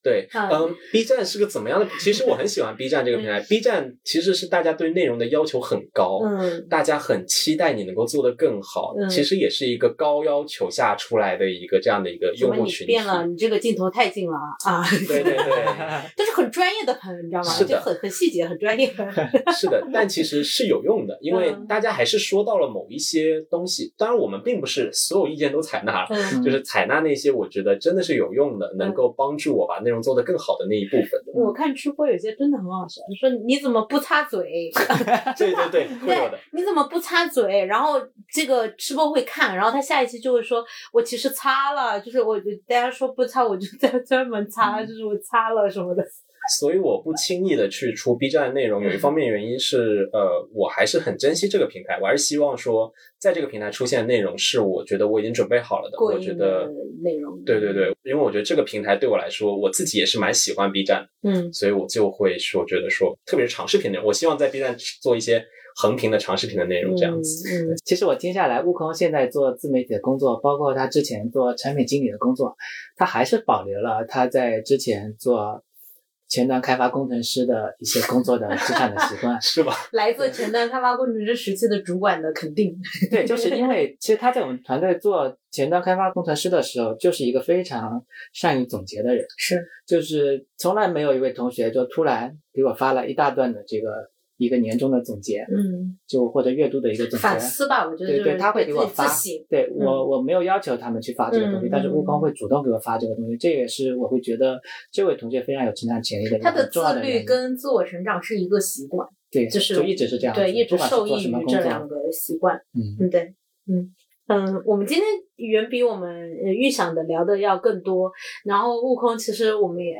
对，啊嗯，B 站是个怎么样的？其实我很喜欢 B 站这个平台。B 站其实是大家对内容的要求很高，嗯大家很期待你能够做得更好。嗯其实也是一个高要求下出来的一个这样的一个用户群体。变了，你这个镜头太近了啊！对对对，都 <laughs> 是很专业的喷，你知道吗？是的就很很细节，很专业。<laughs> <laughs> 是的，但其实是有用的，因为嗯大家还是说到了某一些东西。当然，我们并不是所有意见都采纳了，嗯，就是采纳那些我觉得真的是有用的，能够帮助我把内容做得更好的那一部分。我看吃播有些真的很好笑，说你怎么不擦嘴？<laughs> 对对对，会有的。你怎么不擦嘴？然后这个吃播会看，然后他下一期就会说，我其实擦了，就是我大家说不擦，我就在专门擦，就是我擦了什么的。所以我不轻易的去出 B 站的内容，有一方面原因是，呃，我还是很珍惜这个平台，我还是希望说，在这个平台出现的内容是我觉得我已经准备好了的，过我觉得。内容，对对对，因为我觉得这个平台对我来说，我自己也是蛮喜欢 B 站，嗯所以我就会说觉得说，特别是长视频内容，我希望在 B 站做一些横屏的长视频的内容，这样子。嗯其实我听下来，悟空现在做自媒体的工作，包括他之前做产品经理的工作，他还是保留了他在之前做前端开发工程师的一些工作的职场的习惯。<laughs> 是吧？来自前端开发工程师时期的主管的肯定。<laughs> 对，就是因为其实他在我们团队做前端开发工程师的时候，就是一个非常善于总结的人，是，就是从来没有一位同学就突然给我发了一大段的这个一个年终的总结，嗯，就或者月度的一个总结。反思吧，我觉得就是对对，他会给我发。对我我没有要求他们去发这个东西，嗯但是悟空会主动给我发这个东西，这也是我会觉得这位同学非常有成长潜力的他的自律。跟自我成长是一个习惯，对，就是就一直是这样，对，一直受益于这两个习惯。嗯，嗯，对，嗯嗯，我们今天远比我们呃预想的聊的要更多。然后悟空，其实我们也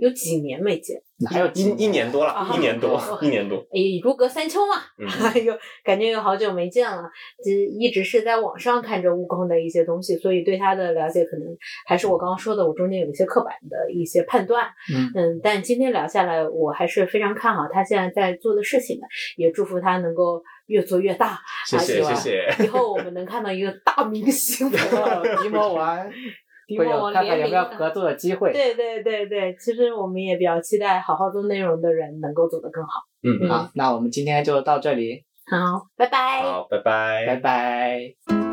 有几年没见，还有一一年多了，啊一年多哦，一年多。也如隔三秋嘛，嗯 <laughs> 哎呦，感觉有好久没见了。就一直是在网上看着悟空的一些东西，所以对他的了解可能还是我刚刚说的，我中间有一些刻板的一些判断。嗯嗯，但今天聊下来，我还是非常看好他现在在做的事情的，也祝福他能够越做越大。谢谢啊谢谢。以后我们能看到一个大明星的。提莫完，会有看看有没有合作的机会。对对对对，其实我们也比较期待好好做内容的人能够走得更好。嗯，好，那我们今天就到这里。好，拜拜。好，拜拜，拜拜。